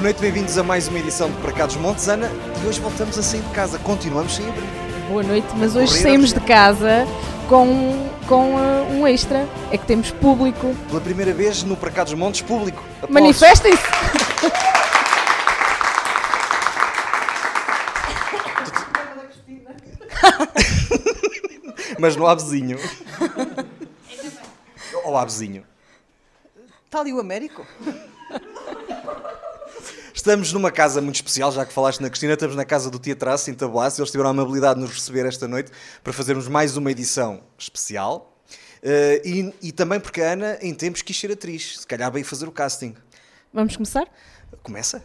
Boa noite, bem-vindos a mais uma edição de Para Cá dos Montes, Ana. E hoje voltamos a sair de casa, continuamos sem abrir. Boa noite, mas hoje Correr saímos de casa com, com uh, um extra. É que temos público. Pela primeira vez no Para Cá dos Montes, público. Aplausos. Manifestem-se! Mas vizinho. Ou há vizinho. Está ali o Américo? Estamos numa casa muito especial, já que falaste na Cristina, estamos na casa do Teatraço em Tabuaço. Eles tiveram a amabilidade de nos receber esta noite para fazermos mais uma edição especial. Eh, e, e também porque a Ana, em tempos, quis ser atriz. Se calhar veio fazer o casting. Vamos começar? Começa?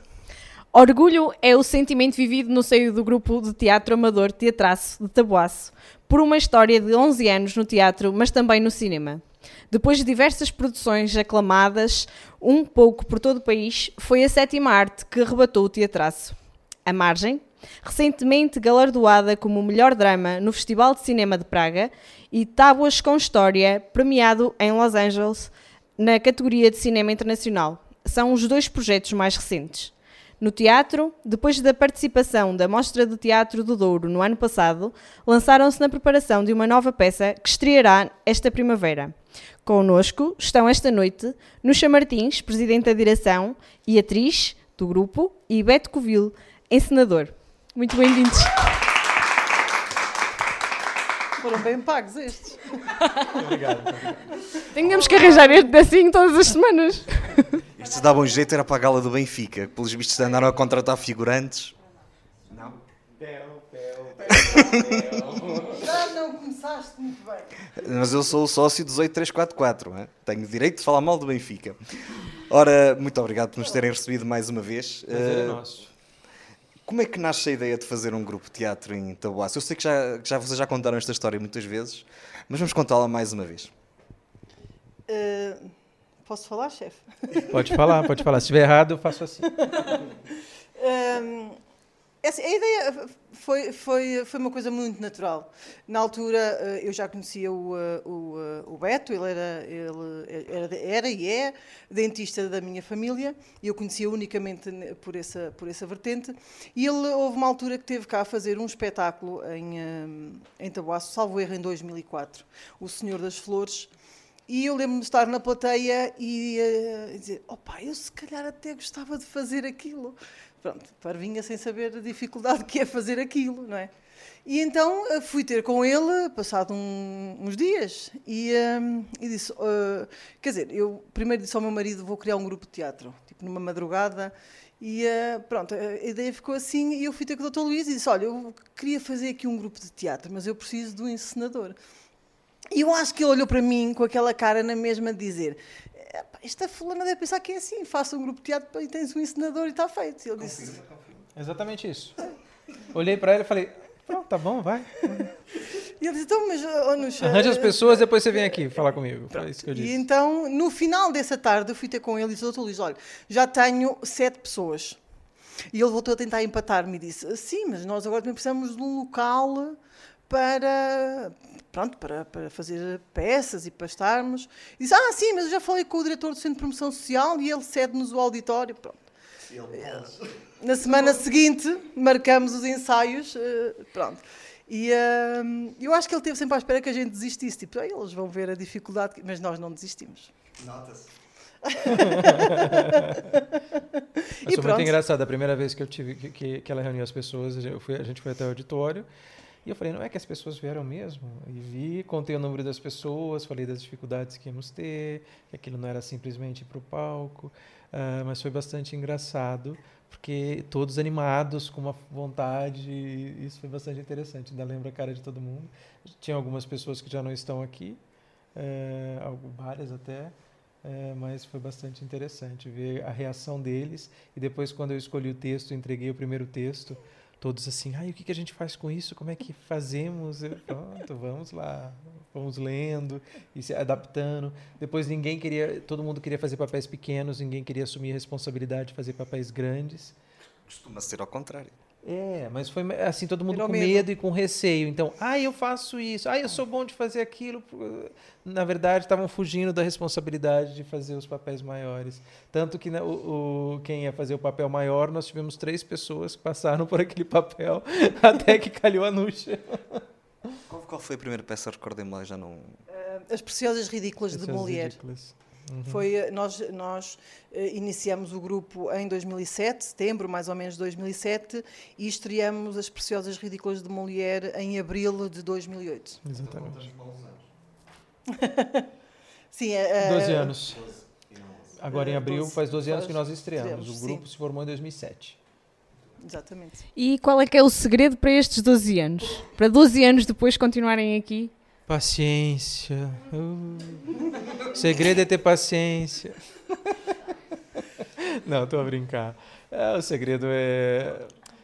Orgulho é o sentimento vivido no seio do grupo de teatro amador Teatraço de Tabuaço, por uma história de 11 anos no teatro, mas também no cinema. Depois de diversas produções aclamadas, um pouco por todo o país, foi a sétima arte que arrebatou o Teatraço. A Margem, recentemente galardoada como o melhor drama no Festival de Cinema de Praga, e Tábuas com História, premiado em Los Angeles na categoria de Cinema Internacional. São os dois projetos mais recentes. No teatro, depois da participação da Mostra de Teatro do Douro no ano passado, lançaram-se na preparação de uma nova peça que estreará esta primavera. Connosco estão esta noite Nuxa Martins, presidente da direção e atriz do grupo, e Beto Covil, encenador. Muito bem-vindos. Foram bem pagos estes. Tínhamos que arranjar este assim todas as semanas. Isto dava um jeito, era para a gala do Benfica. Pelos vistos andaram a contratar figurantes. Não? Já não começaste muito bem. Mas eu sou o sócio do 8344, não é? tenho direito de falar mal do Benfica. Ora, muito obrigado por nos terem recebido mais uma vez. Prazer é Eh, nosso. como é que nasce a ideia de fazer um grupo de teatro em Taboaço? Eu sei que já, que já vocês já contaram esta história muitas vezes, mas vamos contá-la mais uma vez. Uh, posso falar, chefe? Pode falar, pode falar. Se estiver errado, eu faço assim. Um, essa- a ideia foi, foi, foi uma coisa muito natural. Na altura, uh, eu já conhecia o, uh, o, uh, o Beto, ele era, ele era, era e é dentista da minha família, e eu conhecia unicamente por essa, por essa vertente. E ele, houve uma altura que teve cá a fazer um espetáculo em, em Tabuaço, salvo erro, em 2004, O Senhor das Flores. E eu lembro-me de estar na plateia e eh, dizer: opá, eu se calhar até gostava de fazer aquilo. Pronto, parvinha sem saber a dificuldade que é fazer aquilo, não é? E então eh, fui ter com ele, passado um- uns dias, e, eh, e disse: eh, quer dizer, eu primeiro disse ao meu marido: vou criar um grupo de teatro, tipo numa madrugada. E pronto, a ideia ficou assim. E eu fui ter com o Dr. Luís e disse: Olha, eu queria fazer aqui um grupo de teatro, mas eu preciso de um encenador. E eu acho que ele olhou para mim com aquela cara na mesma de dizer: "Epá, esta fulana deve pensar que é assim, faça um grupo de teatro e tens um encenador e está feito. E ele disse: Exatamente isso. Olhei pra ele e falei, pronto, tá bom, vai. e ele disse: Então, mas, oh, Arranja as eh, pessoas, depois você vem aqui falar comigo. Foi isso que eu E disse. então, no final dessa tarde, eu fui ter com ele e disse: Doutor Luís, olha, já tenho sete pessoas. E ele voltou a tentar empatar-me e disse: Sim, mas nós agora também precisamos de um local para. Pronto, para, para fazer peças e para estarmos. E disse: Ah, sim, mas eu já falei com o diretor do Centro de Promoção Social e ele cede-nos o auditório. Pronto. Na semana seguinte, marcamos os ensaios. eh, pronto. E eh, eu acho que ele teve sempre à espera que a gente desistisse. Tipo, "Ah, eles vão ver a dificuldade, que-" mas nós não desistimos. Nota-se. Foi muito engraçado. A primeira vez que eu tive que, que, que ela reuniu as pessoas, eu fui- a gente foi até o auditório. E eu falei, não é que as pessoas vieram mesmo? E vi, contei o número das pessoas, falei das dificuldades que íamos ter, que aquilo não era simplesmente para o palco. ah, mas foi bastante engraçado, porque todos animados, com uma vontade, isso foi bastante interessante. Ainda lembro a cara de todo mundo. Tinha algumas pessoas que já não estão aqui, algu- várias até, eh, mas foi bastante interessante ver a reação deles. E depois, quando eu escolhi o texto, entreguei o primeiro texto, todos assim, ai, o que, que a gente faz com isso? Como é que fazemos? Eu, Pronto, vamos lá, vamos lendo e se adaptando. Depois ninguém queria, todo mundo queria fazer papéis pequenos, ninguém queria assumir a responsabilidade de fazer papéis grandes. Costuma ser ao contrário. É, mas foi assim, todo mundo Virou com medo. medo. e com receio. Então, ah, eu faço isso, ah, eu sou bom de fazer aquilo. Na verdade, estavam fugindo da responsabilidade de fazer os papéis maiores. Tanto que né, o, o- quem ia fazer o papel maior, nós tivemos três pessoas que passaram por aquele papel até que calhou a Nuxa. Qual, qual foi a primeira peça? Recordem-me lá, já não. As Preciosas Ridículas de Essas Molière. ridículas. Uhum. Foi, eh, nós nós eh, iniciamos o grupo em 2007, setembro mais ou menos de 2007, e estreamos As Preciosas Ridículas de Molière em abril de 2008. Exatamente. Sim, é, 12 anos. Agora em Eh, abril 12. faz 12 anos que nós estreamos. estreamos, O grupo sim. se formou em 2007. Exatamente. E qual é que é o segredo para estes 12 anos? Para 12 anos depois continuarem aqui? Paciência. Uh. O segredo é ter paciência. Não, estou a brincar. É, o segredo é,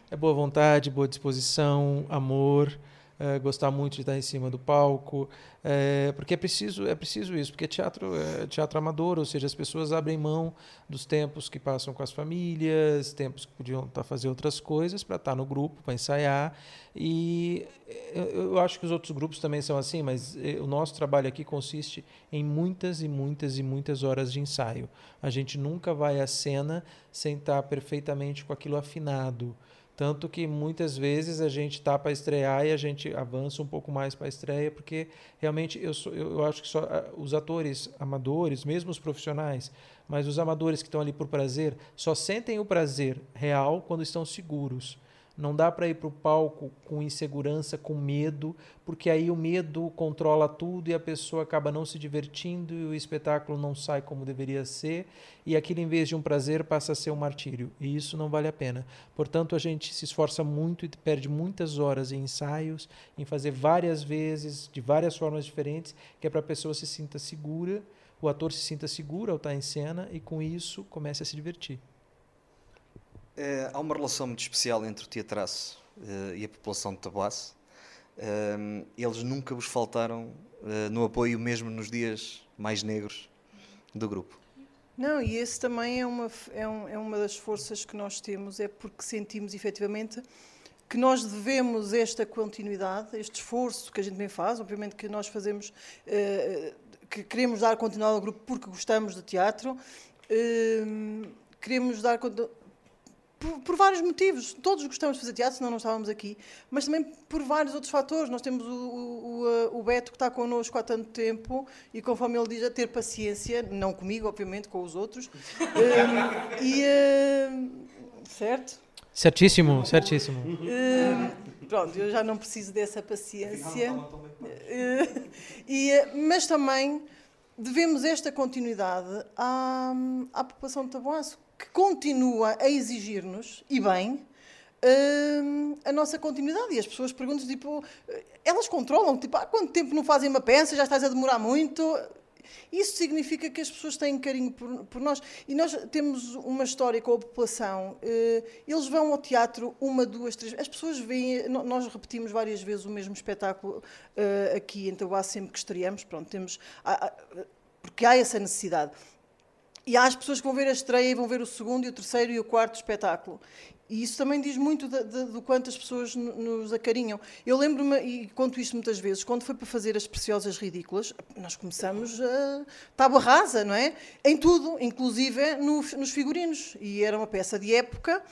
é boa vontade, boa disposição, amor, é, gostar muito de estar em cima do palco, é, porque é preciso, é preciso isso, porque teatro é teatro amador, ou seja, as pessoas abrem mão dos tempos que passam com as famílias, tempos que podiam estar fazendo outras coisas para estar no grupo, para ensaiar. E eu, eu acho que os outros grupos também são assim, mas o nosso trabalho aqui consiste em muitas e muitas e muitas horas de ensaio. A gente nunca vai à cena sem estar perfeitamente com aquilo afinado. Tanto que muitas vezes a gente está para estrear e a gente avança um pouco mais para a estreia, porque realmente eu, sou, eu acho que só os atores amadores, mesmo os profissionais, mas os amadores que estão ali por prazer, só sentem o prazer real quando estão seguros. Não dá para ir para o palco com insegurança, com medo, porque aí o medo controla tudo e a pessoa acaba não se divertindo e o espetáculo não sai como deveria ser. E aquilo, em vez de um prazer, passa a ser um martírio. E isso não vale a pena. Portanto, a gente se esforça muito e perde muitas horas em ensaios, em fazer várias vezes, de várias formas diferentes, que é para a pessoa se sinta segura, o ator se sinta seguro ao estar em cena e, com isso, comece a se divertir. Eh, há uma relação muito especial entre o Teatraço eh, e a população de Taboaço. Eh, eles nunca vos faltaram no apoio, mesmo nos dias mais negros do grupo. Não, e esse também é uma, é, um- é uma das forças que nós temos, é porque sentimos efetivamente que nós devemos esta continuidade, este esforço que a gente bem faz, obviamente que nós fazemos, que queremos dar continuidade ao grupo porque gostamos de teatro, queremos dar conti- por, por vários motivos. Todos gostamos de fazer teatro, senão não estávamos aqui, mas também por vários outros fatores. Nós temos o, o, o, eh, Beto que está connosco há tanto tempo e, conforme ele diz, a ter paciência, não comigo, obviamente, com os outros. Eh, e, eh, certo? Certíssimo, certíssimo. Eh, pronto, eu já não preciso dessa paciência. Eh, e, eh, mas também devemos esta continuidade à, à população de Taboaço, que continua a exigir-nos, e bem, eh, a nossa continuidade. E as pessoas perguntam, tipo, elas controlam, tipo, há quanto tempo não fazem uma peça, já estás a demorar muito. Isso significa que as pessoas têm carinho por, por nós. E nós temos uma história com a população. eh, eles vão ao teatro uma, duas, três. As pessoas veem. Nós repetimos várias vezes o mesmo espetáculo eh, aqui em Taboá sempre que estreamos. Pronto, temos. há- há- porque há essa necessidade. E há as pessoas que vão ver a estreia e vão ver o segundo, e o terceiro e o quarto espetáculo. E isso também diz muito do quanto as pessoas no- nos acarinham. Eu lembro-me, e conto isto muitas vezes, quando foi para fazer as Preciosas Ridículas, nós começamos a tábua rasa, não é? Em tudo, inclusive nos figurinos. E era uma peça de época.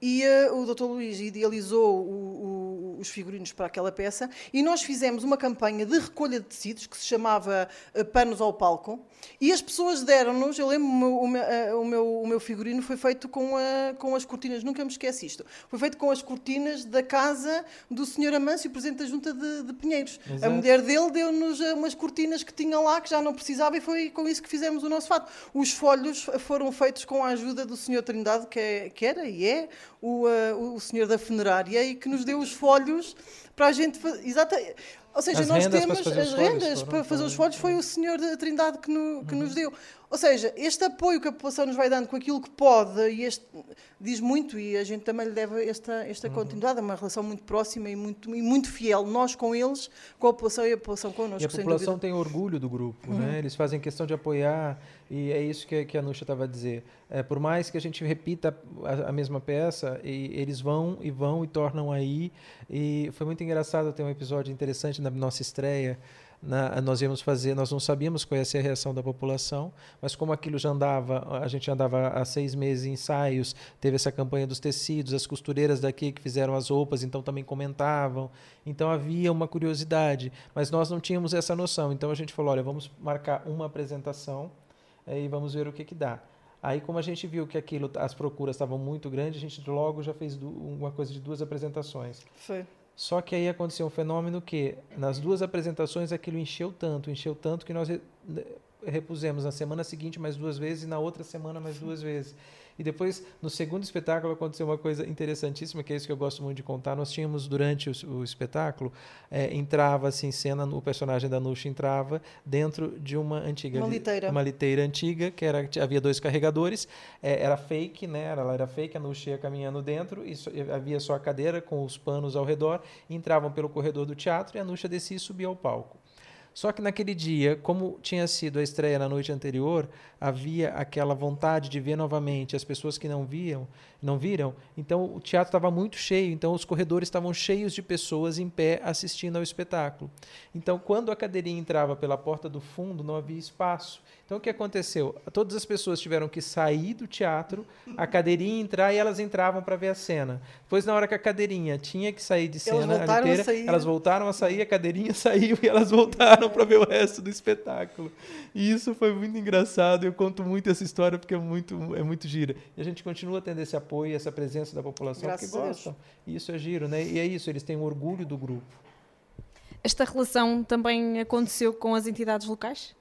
E eh, o Dr. Luís idealizou o- o- os figurinos para aquela peça e nós fizemos uma campanha de recolha de tecidos que se chamava eh, Panos ao Palco e as pessoas deram-nos, eu lembro o meu, o, meu, eh, o meu- o meu figurino foi feito com, a- com as cortinas, nunca me esqueço isto, foi feito com as cortinas da casa do Sr. Amâncio, Presidente da Junta de, de Pinheiros. A Exato. mulher dele deu-nos umas cortinas que tinha lá que já não precisava e foi com isso que fizemos o nosso fato. Os folhos foram feitos com a ajuda do Sr. Trindade, que, é- que era e é o, eh, o senhor da funerária, e que nos deu os folhos para a gente fazer. Exata, Ou seja, As nós temos as rendas para fazer os folhos foi o Senhor da Trindade que, no- que nos deu. Ou seja, este apoio que a população nos vai dando com aquilo que pode, e este diz muito, e a gente também lhe deve esta, esta continuidade, é uma relação muito próxima e muito, e muito fiel, nós com eles, com a população e a população connosco, E a população tem orgulho do grupo, Uhum. né? Eles fazem questão de apoiar e é isso que, que a Nusha estava a dizer. É, por mais que a gente repita a, a mesma peça, e eles vão e vão e tornam aí. E foi muito engraçado ter um episódio interessante na nossa estreia. Na- nós íamos fazer, nós não sabíamos qual ia ser a reação da população, mas como aquilo já andava, a gente andava há seis meses em ensaios, teve essa campanha dos tecidos, as costureiras daqui que fizeram as roupas, então também comentavam, então havia uma curiosidade, mas nós não tínhamos essa noção, então a gente falou, olha, vamos marcar uma apresentação eh, e vamos ver o que que dá. Aí, como a gente viu que aquilo, as procuras estavam muito grandes, a gente logo já fez uma coisa de duas apresentações. Foi. Só que aí aconteceu um fenômeno que, nas duas apresentações, aquilo encheu tanto, encheu tanto que nós ne- repusemos na semana seguinte mais duas vezes e na outra semana mais duas vezes. E depois, no segundo espetáculo, aconteceu uma coisa interessantíssima, que é isso que eu gosto muito de contar. Nós tínhamos, durante o, o espetáculo, eh, entrava assim, cena, o personagem da Nuxa entrava dentro de uma antiga... Uma li- liteira. Uma liteira antiga, que era, havia dois carregadores, eh, era fake, né? Ela era fake, a Nuxa ia caminhando dentro, e e havia só a cadeira com os panos ao redor, entravam pelo corredor do teatro e a Nuxa descia e subia ao palco. Só que naquele dia, como tinha sido a estreia na noite anterior, havia aquela vontade de ver novamente as pessoas que não viam, não viram. Então o teatro estava muito cheio, então os corredores estavam cheios de pessoas em pé assistindo ao espetáculo. Então quando a cadeirinha entrava pela porta do fundo, não havia espaço. Então o que aconteceu? Todas as pessoas tiveram que sair do teatro, a cadeirinha entrar e elas entravam para ver a cena. Depois na hora que a cadeirinha tinha que sair de cena, a voltaram a liteira, sair. elas voltaram a sair, a cadeirinha saiu e elas voltaram para ver o resto do espetáculo. E isso foi muito engraçado. Eu conto muito essa história porque é muito, é muito gira. E a gente continua tendo esse apoio, essa presença da população Graças que a Deus. gostam. E isso é giro, né? E é isso, eles têm orgulho do grupo. Esta relação também aconteceu com as entidades locais?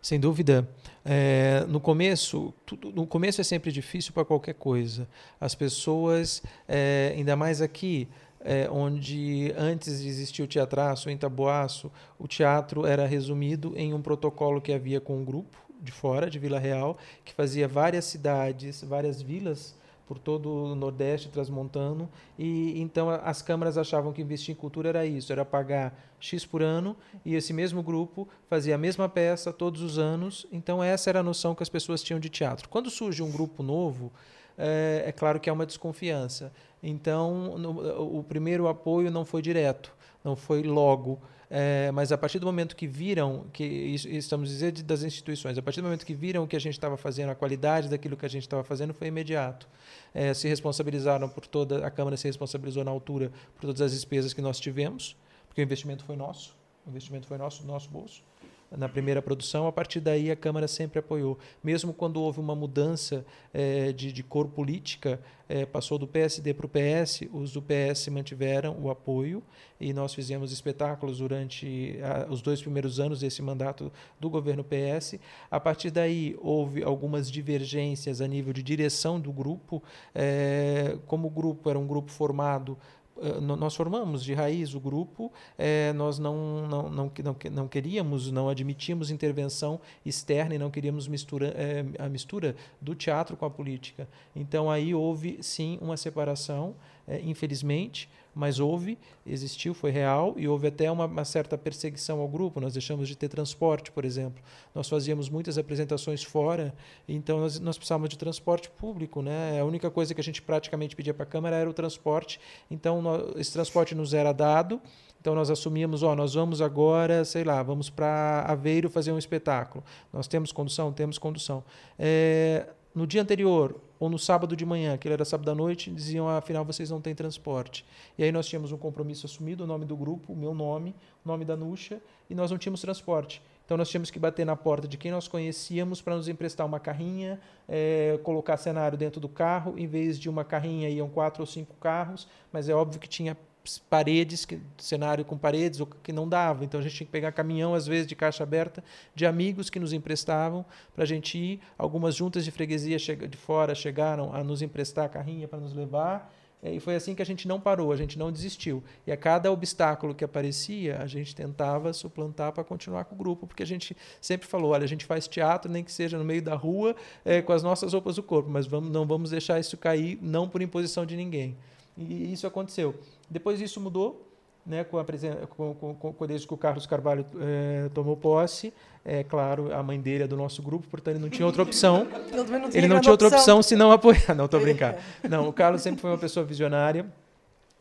Sem dúvida. É, no começo, tudo, no começo é sempre difícil para qualquer coisa. As pessoas, é, ainda mais aqui, é, onde antes de existir o teatraço em Taboaço, o teatro era resumido em um protocolo que havia com um grupo de fora, de Vila Real, que fazia várias cidades, várias vilas por todo o Nordeste transmontano e então as câmaras achavam que investir em cultura era isso, era pagar X por ano e esse mesmo grupo fazia a mesma peça todos os anos, então essa era a noção que as pessoas tinham de teatro. Quando surge um grupo novo, é, é claro que há uma desconfiança. Então, no- o primeiro apoio não foi direto, não foi logo. É, mas a partir do momento que viram, que estamos dizendo das instituições, a partir do momento que viram o que a gente estava fazendo, a qualidade daquilo que a gente estava fazendo foi imediato. É, se responsabilizaram por toda, a Câmara se responsabilizou na altura por todas as despesas que nós tivemos, porque o investimento foi nosso, o investimento foi nosso, nosso bolso na primeira produção, a partir daí a Câmara sempre apoiou. Mesmo quando houve uma mudança eh, de, de cor política, eh, passou do PSD para o PS, os do PS mantiveram o apoio e nós fizemos espetáculos durante ah, os dois primeiros anos desse mandato do governo PS. A partir daí houve algumas divergências a nível de direção do grupo. eh, como o grupo era um grupo formado nós formamos de raiz o grupo, eh, nós não, não, não, não, não queríamos, não admitimos intervenção externa e não queríamos mistura, eh, a mistura do teatro com a política. Então aí houve sim uma separação, eh, infelizmente, mas houve, existiu, foi real e houve até uma, uma certa perseguição ao grupo. Nós deixamos de ter transporte, por exemplo. Nós fazíamos muitas apresentações fora, então nós, nós precisávamos de transporte público. Né? A única coisa que a gente praticamente pedia para a Câmara era o transporte, então nós, esse transporte nos era dado. Então nós assumíamos, ó, nós vamos agora, sei lá, vamos para Aveiro fazer um espetáculo. Nós temos condução, temos condução. É, no dia anterior ou no sábado de manhã, que era sábado à noite, diziam, ah, afinal vocês não têm transporte. E aí nós tínhamos um compromisso assumido, o nome do grupo, o meu nome, o nome da Nuxa, e nós não tínhamos transporte. Então nós tínhamos que bater na porta de quem nós conhecíamos para nos emprestar uma carrinha, é, colocar cenário dentro do carro. Em vez de uma carrinha iam quatro ou cinco carros, mas é óbvio que tinha paredes, que, cenário com paredes, o que não dava. Então a gente tinha que pegar caminhão, às vezes, de caixa aberta, de amigos que nos emprestavam para a gente ir. Algumas juntas de freguesia de fora chegaram a nos emprestar a carrinha para nos levar. E foi assim que a gente não parou, a gente não desistiu. E a cada obstáculo que aparecia, a gente tentava suplantar para continuar com o grupo, porque a gente sempre falou: olha, a gente faz teatro, nem que seja no meio da rua, é, com as nossas roupas do corpo, mas vamos, não vamos deixar isso cair, não por imposição de ninguém. E isso aconteceu. Depois isso mudou, né, com a com, com, com, desde que o Carlos Carvalho é, tomou posse, é claro, a mãe dele é do nosso grupo, portanto ele não tinha outra opção. ele, não tinha, ele não tinha outra opção. opção senão apoiar. Não, estou brincando. Não, o Carlos sempre foi uma pessoa visionária.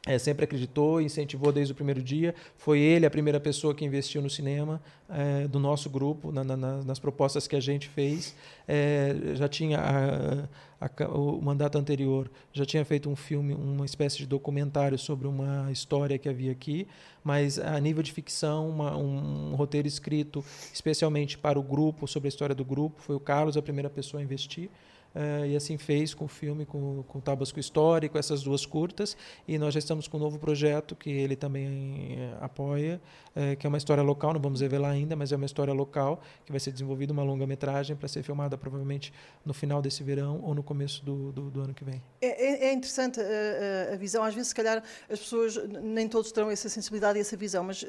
É, sempre acreditou, incentivou desde o primeiro dia. Foi ele a primeira pessoa que investiu no cinema é, do nosso grupo, na, na, nas propostas que a gente fez. É, já tinha a, a, o mandato anterior, já tinha feito um filme, uma espécie de documentário sobre uma história que havia aqui, mas a nível de ficção, uma, um, um roteiro escrito especialmente para o grupo, sobre a história do grupo. Foi o Carlos a primeira pessoa a investir. Uh, e assim fez com o filme, com, com o Tabasco Histórico, essas duas curtas. E nós já estamos com um novo projeto que ele também uh, apoia, uh, que é uma história local, não vamos revelar ainda, mas é uma história local, que vai ser desenvolvida uma longa-metragem para ser filmada provavelmente no final desse verão ou no começo do, do, do ano que vem. É, é, é interessante a, a, visão. Às vezes, se calhar, as pessoas, nem todos terão essa sensibilidade e essa visão, mas,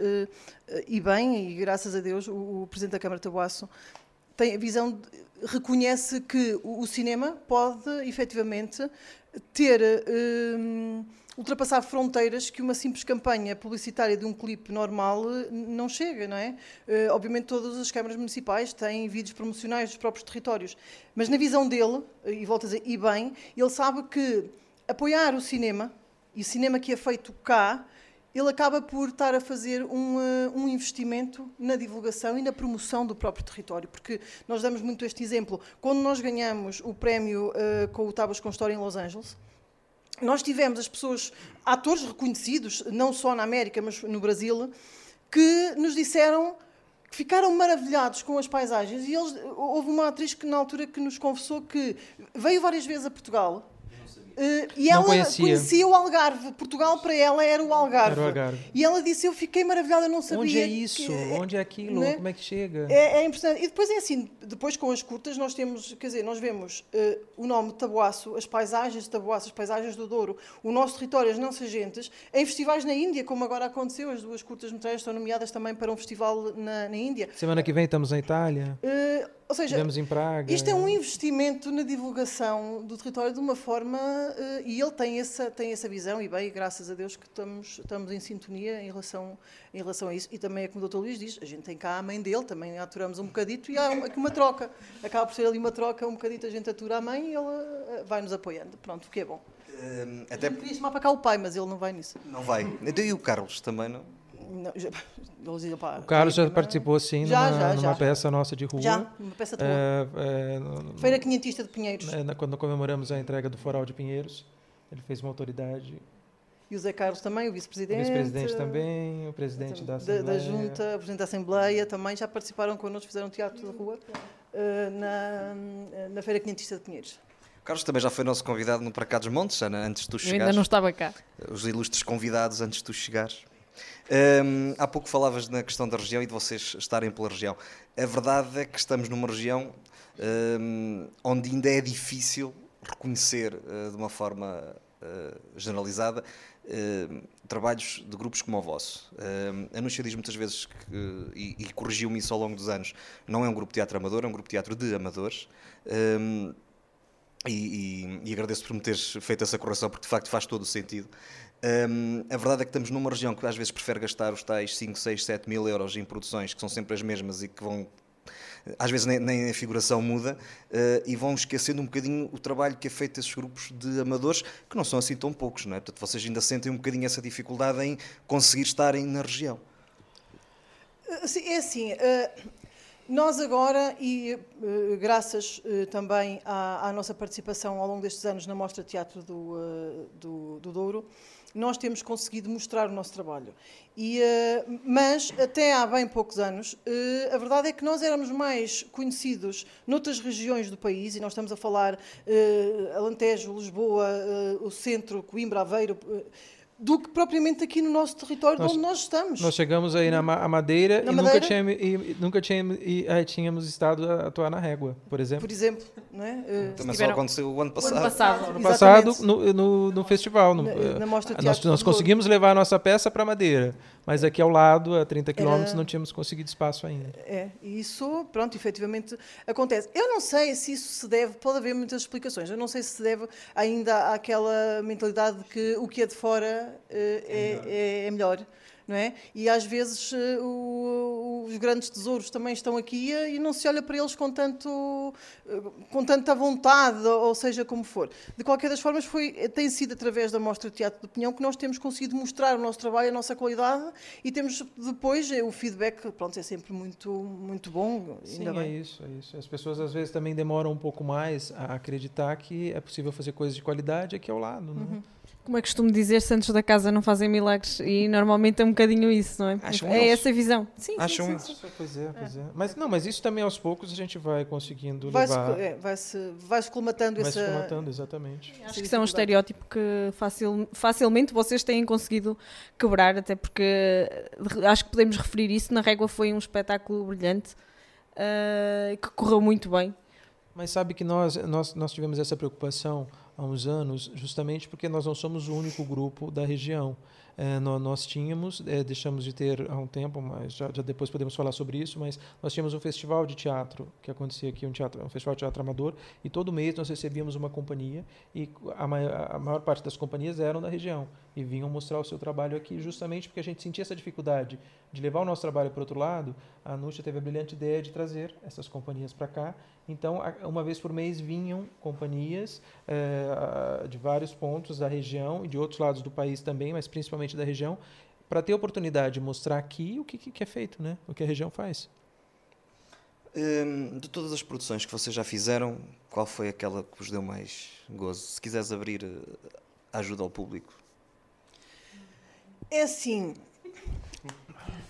e bem, e graças a Deus, o, o Presidente da Câmara de Tabuaço tem a visão, de, reconhece que o, o, cinema pode efetivamente ter. Um, ultrapassar fronteiras que uma simples campanha publicitária de um clipe normal eh, não chega, não é? Uh, obviamente todas as câmaras municipais têm vídeos promocionais dos próprios territórios, mas na visão dele, e volta a dizer, e bem, ele sabe que apoiar o cinema, e o cinema que é feito cá, ele acaba por estar a fazer um, uh, um, investimento na divulgação e na promoção do próprio território, porque nós damos muito este exemplo. Quando nós ganhamos o prémio uh, com o Tabas com História em Los Angeles, nós tivemos as pessoas, atores reconhecidos, não só na América, mas no Brasil, que nos disseram que ficaram maravilhados com as paisagens. E eles, houve uma atriz que, na altura, que nos confessou que veio várias vezes a Portugal Uh, e ela conhecia. conhecia o Algarve. Portugal para ela era o Algarve. Era o Algarve. E ela disse: Eu fiquei maravilhada, não sabia. Onde é isso? Que, Onde é aquilo? Né? Como é que chega? É, é impressionante. E depois é assim: depois com as curtas, nós temos, quer dizer, nós vemos uh, o nome Tabuaço, as paisagens de Tabuaço, as paisagens do Douro, o nosso território, as nossas gentes, em festivais na Índia, como agora aconteceu. As duas curtas metragens estão nomeadas também para um festival na, na Índia. Semana que vem estamos na Itália. Uh, ou seja, em Praga. isto é um investimento na divulgação do território de uma forma. Uh, e ele tem essa, tem essa visão, e bem, graças a Deus que estamos, estamos em sintonia em relação, em relação a isso. E também é como o Dr. Luís diz: a gente tem cá a mãe dele, também aturamos um bocadito e há uma, uma troca. Acaba por ser ali uma troca, um bocadito a gente atura a mãe e ele uh, vai nos apoiando. Pronto, o que é bom. Um, até... queria chamar para cá o pai, mas ele não vai nisso. Não vai. Então, e o Carlos também não? Não, já, o Carlos já participou, sim, já, numa, já, numa já. peça nossa de rua. Já, uma peça de rua. É, é, Feira Quinhentista de Pinheiros. É, quando comemoramos a entrega do Foral de Pinheiros, ele fez uma autoridade. E o Zé Carlos também, o vice-presidente. O vice-presidente também, o presidente da Assembleia. Da, da Junta, o presidente da Assembleia também já participaram connosco, fizeram teatro de rua uh, na, na Feira Quinhentista de Pinheiros. O Carlos também já foi nosso convidado no Para Cá dos Montes, Ana, antes de tu chegares. Eu ainda não estava cá. Os ilustres convidados antes de tu chegares. Um, há pouco falavas na questão da região e de vocês estarem pela região. A verdade é que estamos numa região um, onde ainda é difícil reconhecer uh, de uma forma uh, generalizada uh, trabalhos de grupos como o vosso. a Núcia diz muitas vezes, que, e, e corrigiu-me isso ao longo dos anos, não é um grupo de teatro amador, é um grupo de teatro de amadores. Um, e, e, e, agradeço por me teres feito essa correção, porque de facto faz todo o sentido. Um, a verdade é que estamos numa região que às vezes prefere gastar os tais 5, 6, 7 mil euros em produções que são sempre as mesmas e que vão. Às vezes nem, nem a figuração muda uh, e vão esquecendo um bocadinho o trabalho que é feito esses grupos de amadores, que não são assim tão poucos, não é? Portanto, vocês ainda sentem um bocadinho essa dificuldade em conseguir estarem na região. É assim, uh, nós agora, e graças também à, à, nossa participação ao longo destes anos na Mostra Teatro do, do, do, Douro, nós temos conseguido mostrar o nosso trabalho. E, mas, até há bem poucos anos, a verdade é que nós éramos mais conhecidos noutras regiões do país, e nós estamos a falar Alentejo, Lisboa, o centro, Coimbra, Aveiro do que propriamente aqui no nosso território Nós- onde nós estamos. Nós chegamos aí na Ma- a Madeira Na e Madeira? nunca tínhamos, e, nunca tínhamos, e, aí tínhamos estado a atuar na régua, por exemplo. Por exemplo, não é? Eh, Também Tiveram- só aconteceu o ano O passado. ano passado. No Exatamente. passado, no, no, no festival. no- Na- eh, na Mostra nós, nós conseguimos levar a nossa peça para Madeira, mas aqui ao lado, a 30 quilômetros, não tínhamos conseguido espaço ainda. É, e isso, pronto, efetivamente acontece. Eu não sei se isso se deve, pode haver muitas explicações, eu não sei se se deve ainda àquela mentalidade de que o que é de fora eh, é, é, é melhor. Não é? E às vezes eh, o- os grandes tesouros também estão aqui eh, e não se olha para eles com, tanto, eh, com tanta vontade, ou seja como for. De qualquer das formas, foi, tem sido através da Mostra de Teatro de Pinhão que nós temos conseguido mostrar o nosso trabalho, a nossa qualidade e temos depois eh, o feedback, pronto, é sempre muito, muito bom. Sim, é isso, é isso. As pessoas às vezes também demoram um pouco mais a acreditar que é possível fazer coisas de qualidade aqui ao lado, né? Como é costume dizer, santos da casa não fazem milagres e normalmente é um bocadinho isso, não é? Acham é eles? essa a visão. Sim, sim, Acham sim, isso? sim. Pois é, pois é. Mas não, mas isso também aos poucos a gente vai conseguindo Vai-se levar. é, vai-se vai-se colmatando Vai se essa. formatando, exatamente. Acho essa que isso é um dificuldade. estereótipo que facil- facilmente vocês têm conseguido quebrar, até porque eh, acho que podemos referir isso. Na Régua foi um espetáculo brilhante eh, que correu muito bem. Mas sabe que nós, nós, nós tivemos essa preocupação há uns anos, justamente porque nós não somos o único grupo da região. É, nó- nós, tínhamos, é, deixamos de ter há um tempo, mas já, já depois podemos falar sobre isso, mas nós tínhamos um festival de teatro que acontecia aqui, um, teatro, um festival de teatro amador, e todo mês nós recebíamos uma companhia, e a maior, a maior parte das companhias eram da região, e vinham mostrar o seu trabalho aqui, justamente porque a gente sentia essa dificuldade de levar o nosso trabalho para outro lado, a Núcia teve a brilhante ideia de trazer essas companhias para cá. Então, uma vez por mês vinham companhias de vários pontos da região e de outros lados do país também, mas principalmente da região, para ter a oportunidade de mostrar aqui o que, que é feito, né? o que a região faz. Hum, de todas as produções que vocês já fizeram, qual foi aquela que vos deu mais gozo? Se quiseres abrir eh, ajuda ao público. É assim,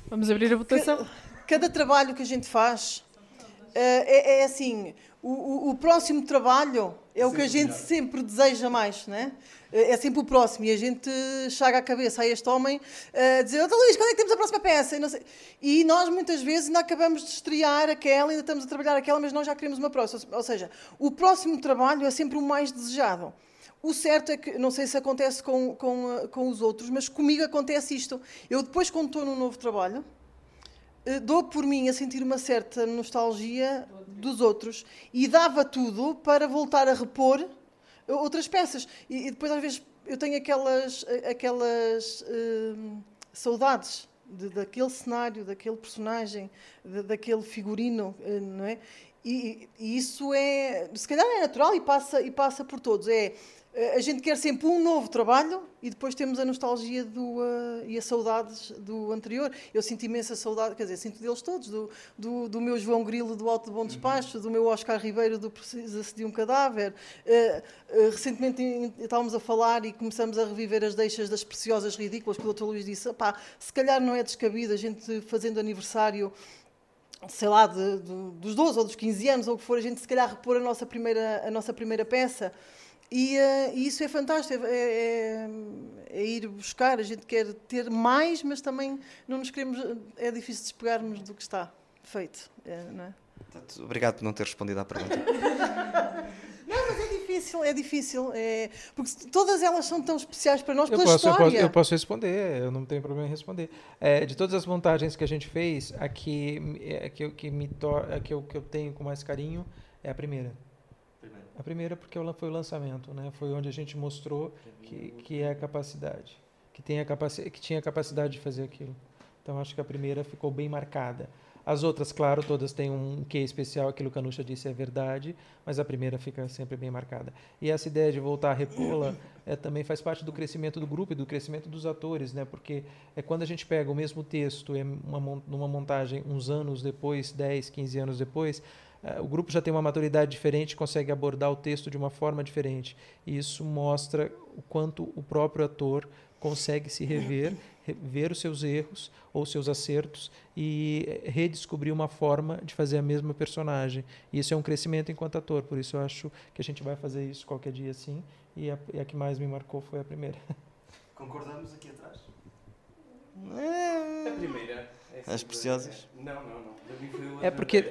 Vamos abrir a votação. cada trabalho que a gente faz eh, é, é assim, o, o- o próximo trabalho é o que a gente sempre deseja mais, né? É sempre o próximo e a gente chega à cabeça a este homem eh, a dizer, "Ó Luís, quando é que temos a próxima peça? E, e nós muitas vezes ainda acabamos de estrear aquela, ainda estamos a trabalhar aquela, mas nós já queremos uma próxima. Ou seja, o próximo trabalho é sempre o mais desejado. O certo é que, não sei se acontece com, com, eh, com os outros, mas comigo acontece isto. Eu depois, quando estou num novo trabalho, dou por mim a sentir uma certa nostalgia dos outros e dava tudo para voltar a repor eh, outras peças. E, e depois, às vezes, eu tenho aquelas, eh, aquelas hum, saudades de- daquele cenário, daquele personagem, de- daquele figurino, eh, não é? E, e isso é, se calhar é natural e passa, e passa por todos. É, eh, a gente quer sempre um novo trabalho e depois temos a nostalgia do, eh, e as saudades do anterior. Eu sinto imensa saudade, quer dizer, sinto deles todos, do, do, do meu João Grilo do Alto de Bom Despacho, do meu Oscar Ribeiro do Precisa-se de um Cadáver. Eh, eh, recentemente em- estávamos a falar e começamos a reviver as deixas das preciosas ridículas, que o Dr. Luís disse, pá, se calhar não é descabido a gente fazendo aniversário sei lá, de- de- dos 12 ou dos 15 anos, ou o que for, a gente se calhar repor a nossa primeira, a nossa primeira peça. E, eh, e isso é fantástico, é, é- é ir buscar, a gente quer ter mais, mas também não nos queremos, é difícil despegarmos do que está feito, é, não é? Portanto, obrigado por não ter respondido à pergunta. É difícil, é difícil, é, porque todas elas são tão especiais para nós Eu pela posso, eu, história. posso, eu posso responder, eu não tenho problema em responder. É, de todas as montagens que a gente fez, a que, é, que, eu- que, me a que, eu, que eu tenho com mais carinho é a primeira. A primeira porque foi o lançamento, né? Foi onde a gente mostrou que, que é a capacidade, que, tem a capaci que tinha a capacidade de fazer aquilo. Então acho que a primeira ficou bem marcada. As outras, claro, todas têm um quê especial, aquilo que a Nuxa disse é verdade, mas a primeira fica sempre bem marcada. E essa ideia de voltar a repô-la é, também faz parte do crescimento do grupo e do crescimento dos atores, né? Porque é quando a gente pega o mesmo texto, é numa montagem uns anos depois, 10, 15 anos depois, o grupo já tem uma maturidade diferente, consegue abordar o texto de uma forma diferente. E isso mostra o quanto o próprio ator consegue se rever, re- ver os seus erros ou seus acertos e redescobrir uma forma de fazer a mesma personagem. E isso é um crescimento enquanto ator, por isso eu acho que a gente vai fazer isso qualquer dia sim. E a, e a que mais me marcou foi a primeira. Concordamos aqui atrás? A primeira. é As preciosas? Não, não, não. Da mim foi o É porque,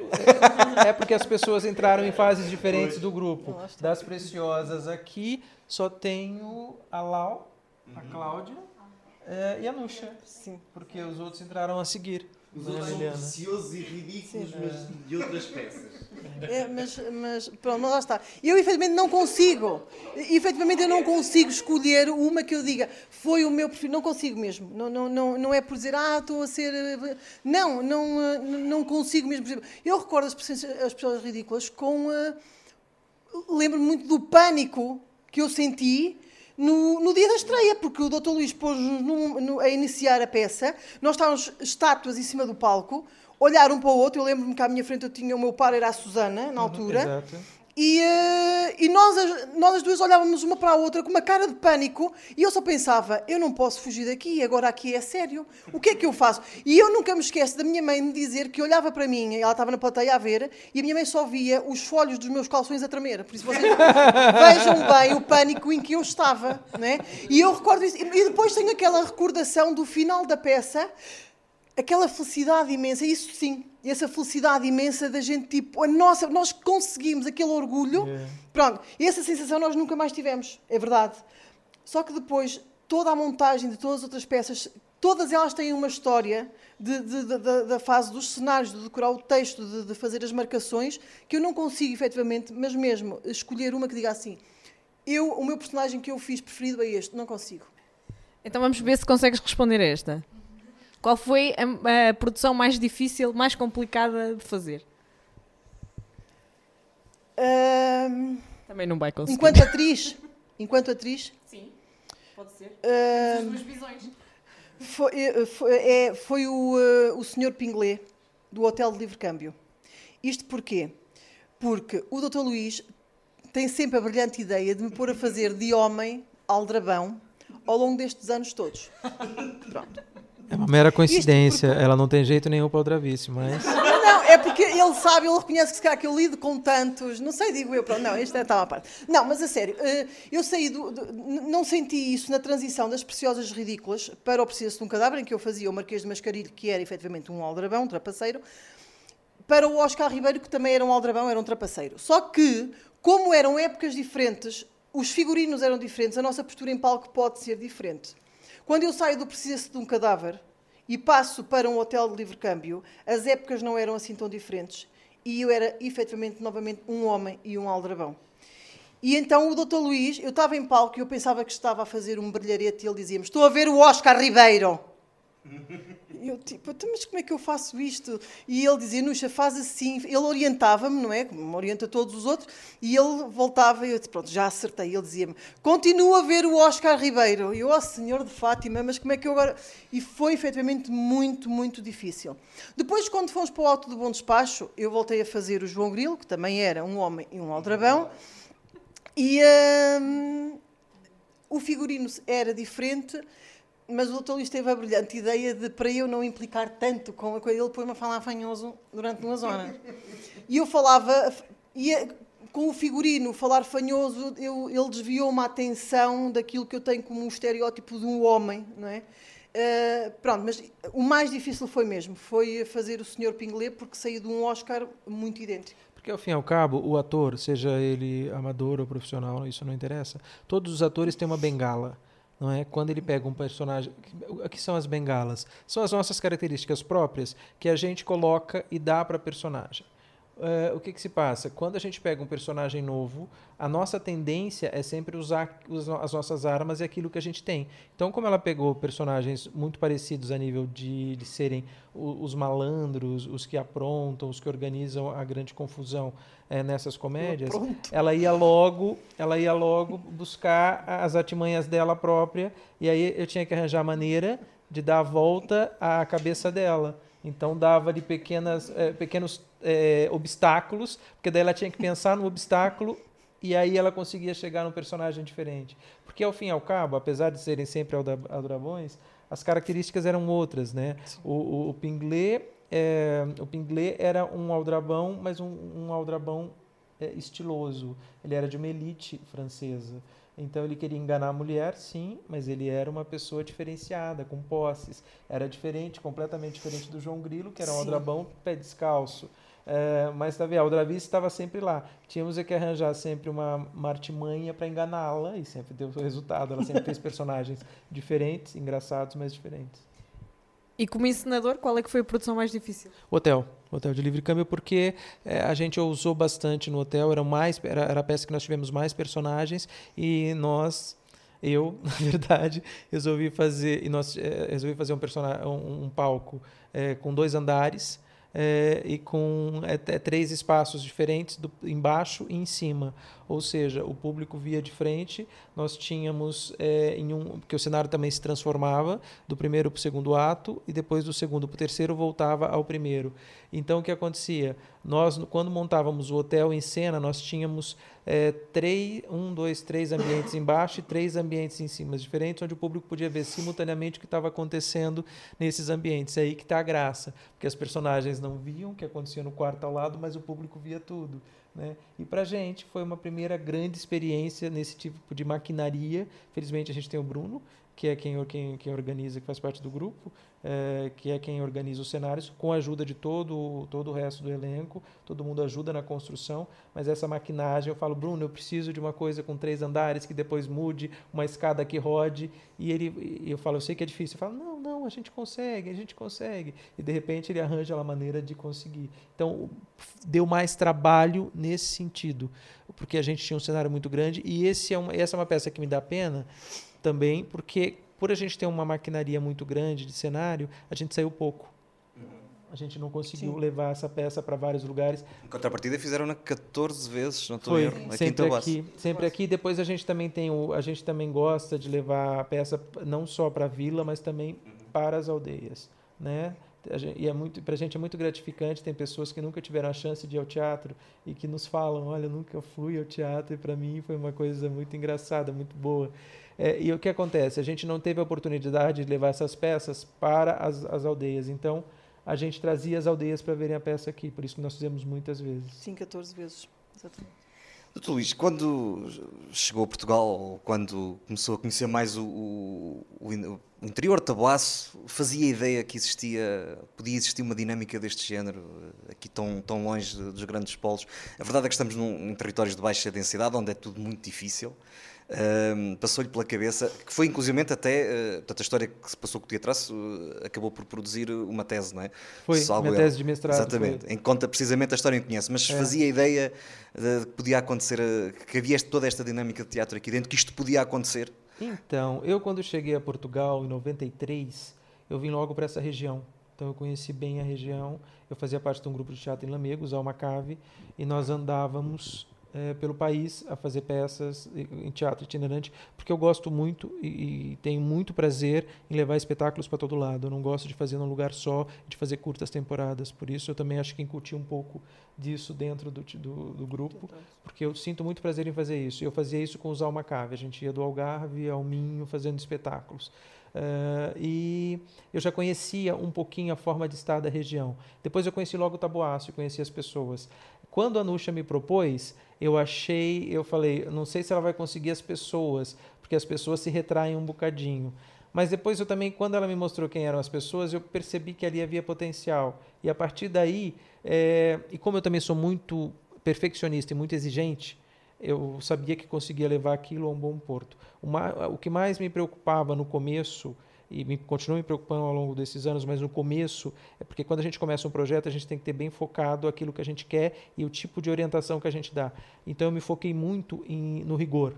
é porque as pessoas entraram em fases diferentes do grupo. Das preciosas aqui, só tenho a Lau, a Cláudia eh, e a Nuxa. Sim. Porque os outros entraram a seguir. Os outros são preciosos e ridículos, mas de outras peças. É, mas, mas pronto, mas lá está. Eu efetivamente não consigo. Efetivamente eu não consigo escolher uma que eu diga foi o meu preferido. Não consigo mesmo. Não, não, não, não é por dizer, ah, estou a ser. eh, Não, não, eh, não consigo mesmo. Por exemplo, Eu recordo as pessoas, as pessoas ridículas com. eh, Lembro-me muito do pânico que eu senti. No, no dia da estreia, porque o Dr. Luís pôs-nos a iniciar a peça, nós estávamos estátuas em cima do palco, olhar um para o outro. Eu lembro-me que à minha frente eu tinha o meu par, era a Susana, na altura. Exato. E, eh, e nós, as, nós as duas olhávamos uma para a outra com uma cara de pânico e eu só pensava, eu não posso fugir daqui, agora aqui é sério. O que é que eu faço? E eu nunca me esqueço da minha mãe me dizer que olhava para mim, ela estava na plateia a ver, e a minha mãe só via os folhos dos meus calções a tremer. Por isso vocês vejam bem o pânico em que eu estava. Né? E eu recordo isso. E depois tenho aquela recordação do final da peça, aquela felicidade imensa, isso sim, essa felicidade imensa da gente, tipo, a nossa, nós conseguimos aquele orgulho, Yeah. pronto, essa sensação nós nunca mais tivemos, é verdade. Só que depois, toda a montagem de todas as outras peças, todas elas têm uma história de- de- de- da- da fase dos cenários, de decorar o texto, de, de fazer as marcações, que eu não consigo efetivamente, mas mesmo escolher uma que diga assim, eu, o meu personagem que eu fiz preferido é este, não consigo. Então vamos ver se consegues responder a esta. Qual foi a, a produção mais difícil, mais complicada de fazer? Ahm, Também não vai conseguir. enquanto atriz, enquanto atriz, Sim, pode ser. ahm, As duas visões. Foi, eh, foi, é- foi o, eh, o Sr. Pinglé, do Hotel de Livre Câmbio. Isto porquê? Porque o Dr. Luís tem sempre a brilhante ideia de me pôr a fazer de homem aldrabão ao longo destes anos todos. Pronto. É uma mera coincidência. porque- Ela não tem jeito nenhum para outra vice, mas. Não, é porque ele sabe, ele reconhece que se calhar que eu lido com tantos, não sei, digo eu, pronto, não, isto é tal à parte. Não, mas a sério, eh, eu saí do, não senti isso na transição das Preciosas Ridículas para o Preciso de um Cadáver, em que eu fazia o Marquês de Mascarilho, que era efetivamente um aldrabão, um trapaceiro, para o Oscar Ribeiro, que também era um aldrabão, era um trapaceiro. Só que, como eram épocas diferentes, os figurinos eram diferentes, a nossa postura em palco pode ser diferente. Quando eu saio do Precisa de um Cadáver e passo para um hotel de livre câmbio, as épocas não eram assim tão diferentes e eu era efetivamente novamente um homem e um aldrabão. E então o Dr. Luís, eu estava em palco e eu pensava que estava a fazer um brilharete e ele dizia-me: Estou a ver o Oscar Ribeiro. Eu tipo, "Então, mas como é que eu faço isto? E ele dizia, Nuxa, faz assim. Ele orientava-me, não é? Como me orienta todos os outros. E ele voltava e eu disse, pronto, já acertei. Ele dizia-me, continua a ver o Oscar Ribeiro. E eu, ó Senhor de Fátima, mas como é que eu agora... E foi efetivamente muito, muito difícil. Depois, quando fomos para o Alto do Bom Despacho, eu voltei a fazer o João Grilo, que também era um homem e um aldrabão. E hum, o figurino era diferente, mas o doutor Luís teve a brilhante ideia de, para eu não implicar tanto com a coisa, ele pôs-me a falar fanhoso durante umas horas. E eu falava, ia, com o figurino, falar fanhoso, eu, ele desviou-me a atenção daquilo que eu tenho como um estereótipo de um homem, não é? Uh, pronto, mas o mais difícil foi mesmo, foi fazer o Sr. Pinglé, porque saiu de um Oscar muito idêntico. Porque, ao fim e ao cabo, o ator, seja ele amador ou profissional, isso não interessa. Todos os atores têm uma bengala. Não é? Quando ele pega um personagem. O que são as bengalas? São as nossas características próprias que a gente coloca e dá para personagem. Uh, o que, que se passa? Quando a gente pega um personagem novo, a nossa tendência é sempre usar as nossas armas e aquilo que a gente tem. Então, como ela pegou personagens muito parecidos a nível de, de serem os, os malandros, os que aprontam, os que organizam a grande confusão é, nessas comédias, Pronto. ela ia logo, ela ia logo buscar as artimanhas dela própria e aí eu tinha que arranjar maneira de dar a volta à cabeça dela. Então dava de pequenas, eh, pequenos eh, obstáculos, porque daí ela tinha que pensar no obstáculo e aí ela conseguia chegar num personagem diferente. Porque ao fim e ao cabo, apesar de serem sempre aldra- aldrabões, as características eram outras, né? O, o, o Pinglé, eh, o Pinglé era um aldrabão, mas um, um aldrabão é, estiloso. Ele era de uma elite francesa. Então ele queria enganar a mulher, sim, mas ele era uma pessoa diferenciada, com posses. Era diferente, completamente diferente do João Grilo, que era um Sim. aldrabão pé descalço. É, mas tá vendo, a Aldravice estava sempre lá. Tínhamos é que arranjar sempre uma, uma artimanha para enganá-la e sempre deu resultado. Ela sempre fez personagens diferentes, engraçados, mas diferentes. E como encenador, qual é que foi a produção mais difícil? Hotel, hotel de livre câmbio, porque eh, a gente usou bastante no hotel, era, mais, era, era a peça que nós tivemos mais personagens e nós, eu, na verdade, resolvi fazer, e nós eh, resolvi fazer um, um, um palco eh, com dois andares eh, e com eh, t- três espaços diferentes, do, embaixo e em cima. Ou seja, o público via de frente, nós tínhamos eh, em um, porque o cenário também se transformava do primeiro para o segundo ato e depois do segundo para o terceiro voltava ao primeiro. Então o que acontecia? Nós quando montávamos o hotel em cena nós tínhamos eh, três, um, dois, três ambientes embaixo e três ambientes em cima diferentes, onde o público podia ver simultaneamente o que estava acontecendo nesses ambientes. É aí que está a graça, porque as personagens não viam o que acontecia no quarto ao lado, mas o público via tudo. Né? E para a gente foi uma primeira grande experiência nesse tipo de maquinaria. Felizmente a gente tem o Bruno, que é quem, quem, quem organiza, que faz parte do grupo, eh, que é quem organiza os cenários, com a ajuda de todo, todo o resto do elenco. Todo mundo ajuda na construção, mas essa maquinagem, eu falo, Bruno, eu preciso de uma coisa com três andares que depois mude, uma escada que rode. E ele, eu falo, eu sei que é difícil. Eu falo, não, não, a gente consegue, a gente consegue. E de repente ele arranja uma maneira de conseguir. Então deu mais trabalho nesse sentido, porque a gente tinha um cenário muito grande e esse é uma, essa é uma peça que me dá pena também, porque por a gente ter uma maquinaria muito grande de cenário, a gente saiu pouco. A gente não conseguiu Sim. levar essa peça para vários lugares. Em contrapartida, fizeram-na 14 vezes, não estou erro, aqui em sempre Tabuaço. aqui, sempre aqui. Depois a gente também tem o, a gente também gosta de levar a peça não só para a vila, mas também para as aldeias, né? A gen- E é muito, para a gente é muito gratificante. Tem pessoas que nunca tiveram a chance de ir ao teatro e que nos falam: Olha, eu nunca fui ao teatro e para mim foi uma coisa muito engraçada, muito boa. É, e o que acontece? A gente não teve a oportunidade de levar essas peças para as, as aldeias. Então a gente trazia as aldeias para verem a peça aqui. Por isso que nós fizemos muitas vezes. Sim, 14 vezes. Exatamente. Doutor Luís, quando chegou a Portugal, quando começou a conhecer mais o, o- o in- o interior de Tabuaço, fazia ideia que existia, podia existir uma dinâmica deste género, eh, aqui tão, tão longe dos grandes polos. A verdade é que estamos num, em territórios de baixa densidade, onde é tudo muito difícil. Ahm, Passou-lhe pela cabeça, que foi inclusivamente até, eh, portanto, a história que se passou com o Teatraço eh, acabou por produzir uma tese, não é? Foi Salvo erro. tese de mestrado. Exatamente, foi. em que conta precisamente a história em que conhece, mas É. fazia ideia de que podia acontecer, eh, que havia toda esta dinâmica de teatro aqui dentro, que isto podia acontecer. Então, eu quando cheguei a Portugal em 93, eu vim logo para essa região. Então eu conheci bem a região. Eu fazia parte de um grupo de teatro em Lamegos, Alma Cave, e nós andávamos eh, pelo país a fazer peças em teatro itinerante, porque eu gosto muito e, e tenho muito prazer em levar espetáculos para todo lado. Eu não gosto de fazer num lugar só, de fazer curtas temporadas. Por isso eu também acho que incuti um pouco disso dentro do, do, do grupo porque eu sinto muito prazer em fazer isso. Eu fazia isso com os Alma Cave. A gente ia do Algarve ao Minho fazendo espetáculos. Ah, e eu já conhecia um pouquinho a forma de estar da região. Depois eu conheci logo o Taboácio, conheci as pessoas. Quando a Nuxa me propôs, eu achei, eu falei, não sei se ela vai conseguir as pessoas, porque as pessoas se retraem um bocadinho. Mas depois eu também, quando ela me mostrou quem eram as pessoas, eu percebi que ali havia potencial. E a partir daí, eh, e como eu também sou muito perfeccionista e muito exigente, eu sabia que conseguia levar aquilo a um bom porto. O que mais me preocupava no começo, e me, continua me preocupando ao longo desses anos, mas no começo, é porque quando a gente começa um projeto, a gente tem que ter bem focado aquilo que a gente quer e o tipo de orientação que a gente dá. Então eu me foquei muito em, no rigor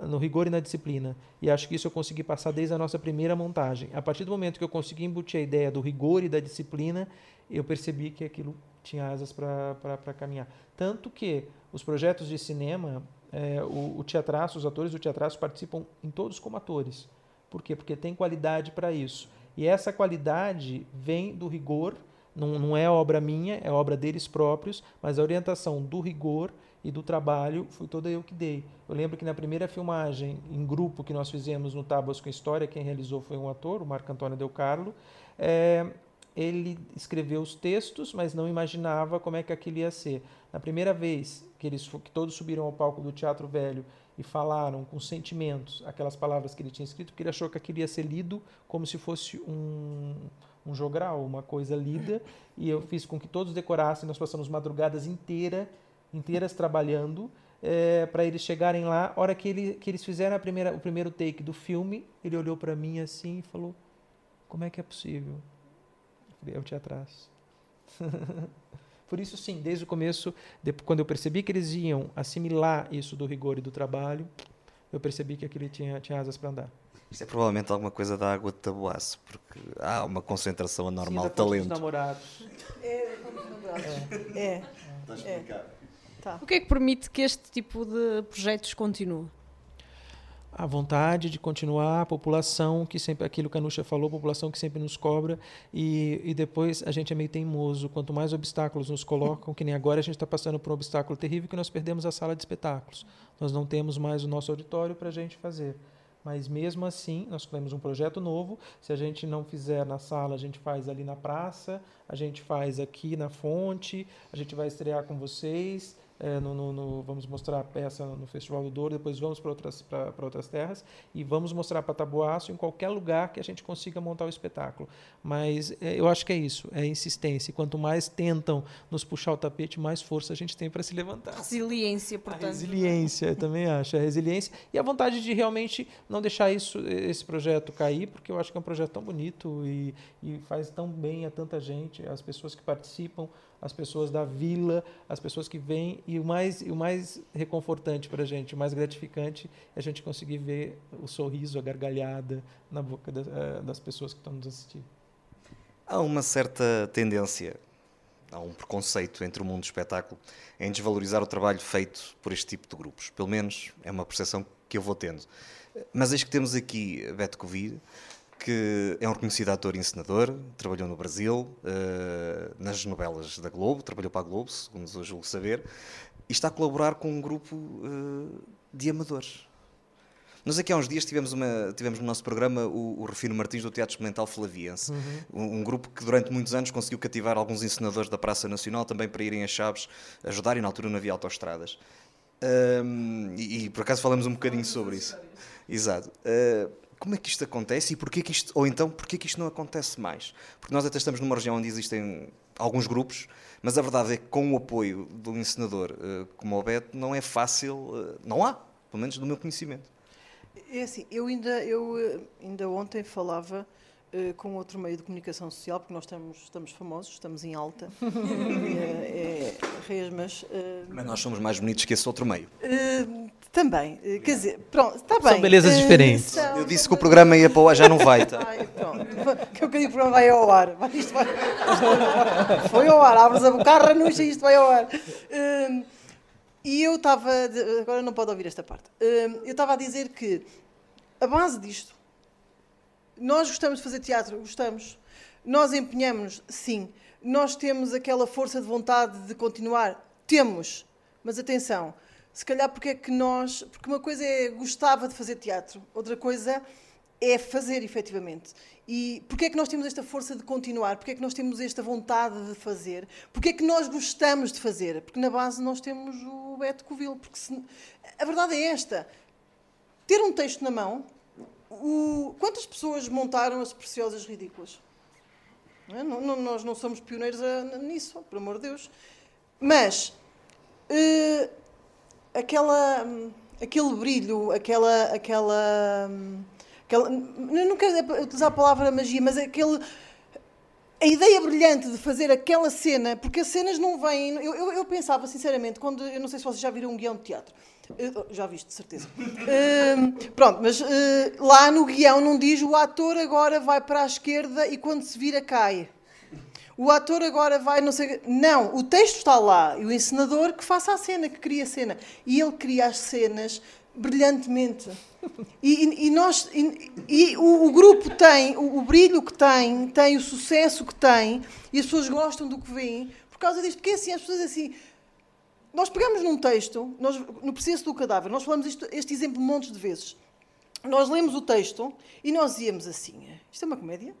no rigor e na disciplina. E acho que isso eu consegui passar desde a nossa primeira montagem. A partir do momento que eu consegui embutir a ideia do rigor e da disciplina, eu percebi que aquilo tinha asas para caminhar. Tanto que os projetos de cinema, eh, o, o teatraço, os atores do teatraço participam em todos como atores. Por quê? Porque tem qualidade para isso. E essa qualidade vem do rigor, não, não é obra minha, é obra deles próprios, mas a orientação do rigor e do trabalho foi toda eu que dei. Eu lembro que na primeira filmagem em grupo que nós fizemos no Tábuas com História, quem realizou foi um ator, o Marco Antônio Del Carlo. É, ele escreveu os textos, mas não imaginava como é que aquilo ia ser. Na primeira vez que eles que todos subiram ao palco do Teatro Velho e falaram com sentimentos aquelas palavras que ele tinha escrito, porque ele achou que aquilo ia ser lido como se fosse um, um jogral, uma coisa lida, e eu fiz com que todos decorassem, nós passamos madrugadas inteira, inteiras trabalhando, para eles chegarem lá, a hora que, ele, que eles fizeram a primeira, o primeiro take do filme, ele olhou para mim assim e falou, como é que é possível? Eu falei, é o teatraço. Por isso, sim, desde o começo, quando eu percebi que eles iam assimilar isso do rigor e do trabalho, eu percebi que aquilo tinha, tinha asas para andar. Isto é provavelmente alguma coisa da água de tabuaço, porque há uma concentração anormal de Ponte dos talento. namorados. É, é. Está É. explicado. Tá. O que é que permite que este tipo de projetos continue? A vontade de continuar, a população que sempre, aquilo que a Nuxa falou, a população que sempre nos cobra, e, e depois a gente é meio teimoso. Quanto mais obstáculos nos colocam, que nem agora a gente está passando por um obstáculo terrível que nós perdemos a sala de espetáculos. Nós não temos mais o nosso auditório para a gente fazer. Mas mesmo assim, nós temos um projeto novo. Se a gente não fizer na sala, a gente faz ali na praça, a gente faz aqui na fonte, a gente vai estrear com vocês. É, no, no- no- vamos mostrar a peça no Festival do Douro, depois vamos para outras, pra- pra outras terras e vamos mostrar para Tabuaço em qualquer lugar que a gente consiga montar o espetáculo. Mas é, eu acho que é isso, é insistência. E quanto mais tentam nos puxar o tapete, mais força a gente tem para se levantar. Resiliência, A portanto. resiliência, eu também acho. A resiliência e a vontade de realmente não deixar isso, esse projeto cair, porque eu acho que é um projeto tão bonito e, e faz tão bem a tanta gente, as pessoas que participam, as pessoas da vila, as pessoas que vêm. E o mais, o mais reconfortante para a gente, o mais gratificante, é a gente conseguir ver o sorriso, a gargalhada na boca das, eh, das pessoas que estão nos assistindo. Há uma certa tendência, há um preconceito entre o mundo do espetáculo em desvalorizar o trabalho feito por este tipo de grupos. Pelo menos é uma percepção que eu vou tendo. Mas eis que temos aqui Beto Covir, que é um reconhecido ator e encenador, trabalhou no Brasil, eh, nas novelas da Globo, trabalhou para a Globo, segundo eu julgo saber, e está a colaborar com um grupo eh, de amadores. Nós aqui há uns dias tivemos, uma, tivemos no nosso programa o, o Rufino Martins do Teatro Experimental Flaviense, um, um grupo que durante muitos anos conseguiu cativar alguns encenadores da Praça Nacional também para irem a Chaves ajudar e na altura não havia autoestradas. Ahm, e, e por acaso falamos um bocadinho sobre isso. Exato. Ah, como é que isto acontece e porquê que isto, ou então porquê que isto não acontece mais? Porque nós até estamos numa região onde existem alguns grupos, mas a verdade é que com o apoio de um encenador ah, como o Beto não é fácil, ah, não há, pelo menos do meu conhecimento. É assim, eu ainda, eu eh, ainda ontem falava eh, com outro meio de comunicação social, porque nós estamos, estamos famosos, estamos em alta, é, é, reis, mas eh, Mas nós somos mais bonitos que esse outro meio. também, quer dizer, pronto, está bem. São belezas diferentes. são- Eu disse que o programa ia para o ar, já não vai, tá? Ai, pronto. Que eu queria que o programa vai ao ar. Vai, Isto vai, isto foi ao ar. Abres a boca, ranuxa e isto vai ao ar. Hum, e eu estava. Agora não pode ouvir esta parte. Hum, eu estava a dizer que a base disto. Nós gostamos de fazer teatro, gostamos. Nós empenhamos-nos, sim. Nós temos aquela força de vontade de continuar, temos. Mas atenção, se calhar porque é que nós. Porque uma coisa é gostava de fazer teatro, outra coisa é fazer efetivamente. E porquê é que nós temos esta força de continuar? Porquê é que nós temos esta vontade de fazer? Porquê é que nós gostamos de fazer? Porque na base nós temos o Beto Covil. Porque se- a verdade é esta: ter um texto na mão. O- quantas pessoas montaram as preciosas ridículas? É? Não- não- nós não somos pioneiros a- nisso, por amor de Deus. Mas eh, aquela, aquele brilho, aquela, aquela, aquela não quero utilizar a palavra magia, mas aquele a ideia brilhante de fazer aquela cena, porque as cenas não vêm. Eu, eu, eu pensava, sinceramente, quando. Eu não sei se vocês já viram um guião de teatro. Eu- já viste, de certeza. Hum, pronto, mas eh, lá no guião não diz o ator agora vai para a esquerda e quando se vira cai. O ator agora vai, não sei. Não, o texto está lá e o encenador que faça a cena, que cria a cena. E ele cria as cenas brilhantemente. E, e- e nós, e, e o, o grupo tem o, o brilho que tem, tem o sucesso que tem, e as pessoas gostam do que veem por causa disto. Porque assim, as pessoas assim. Nós pegamos num texto, nós, no processo do cadáver, nós falamos isto- este exemplo montes de vezes. Nós lemos o texto e nós íamos assim: isto é uma comédia?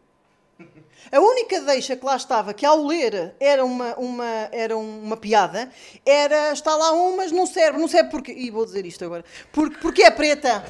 A única deixa que lá estava, que ao ler era uma, uma, era uma piada, era está lá um, mas não serve, não serve porque. E vou dizer isto agora. Porque, porque é preta.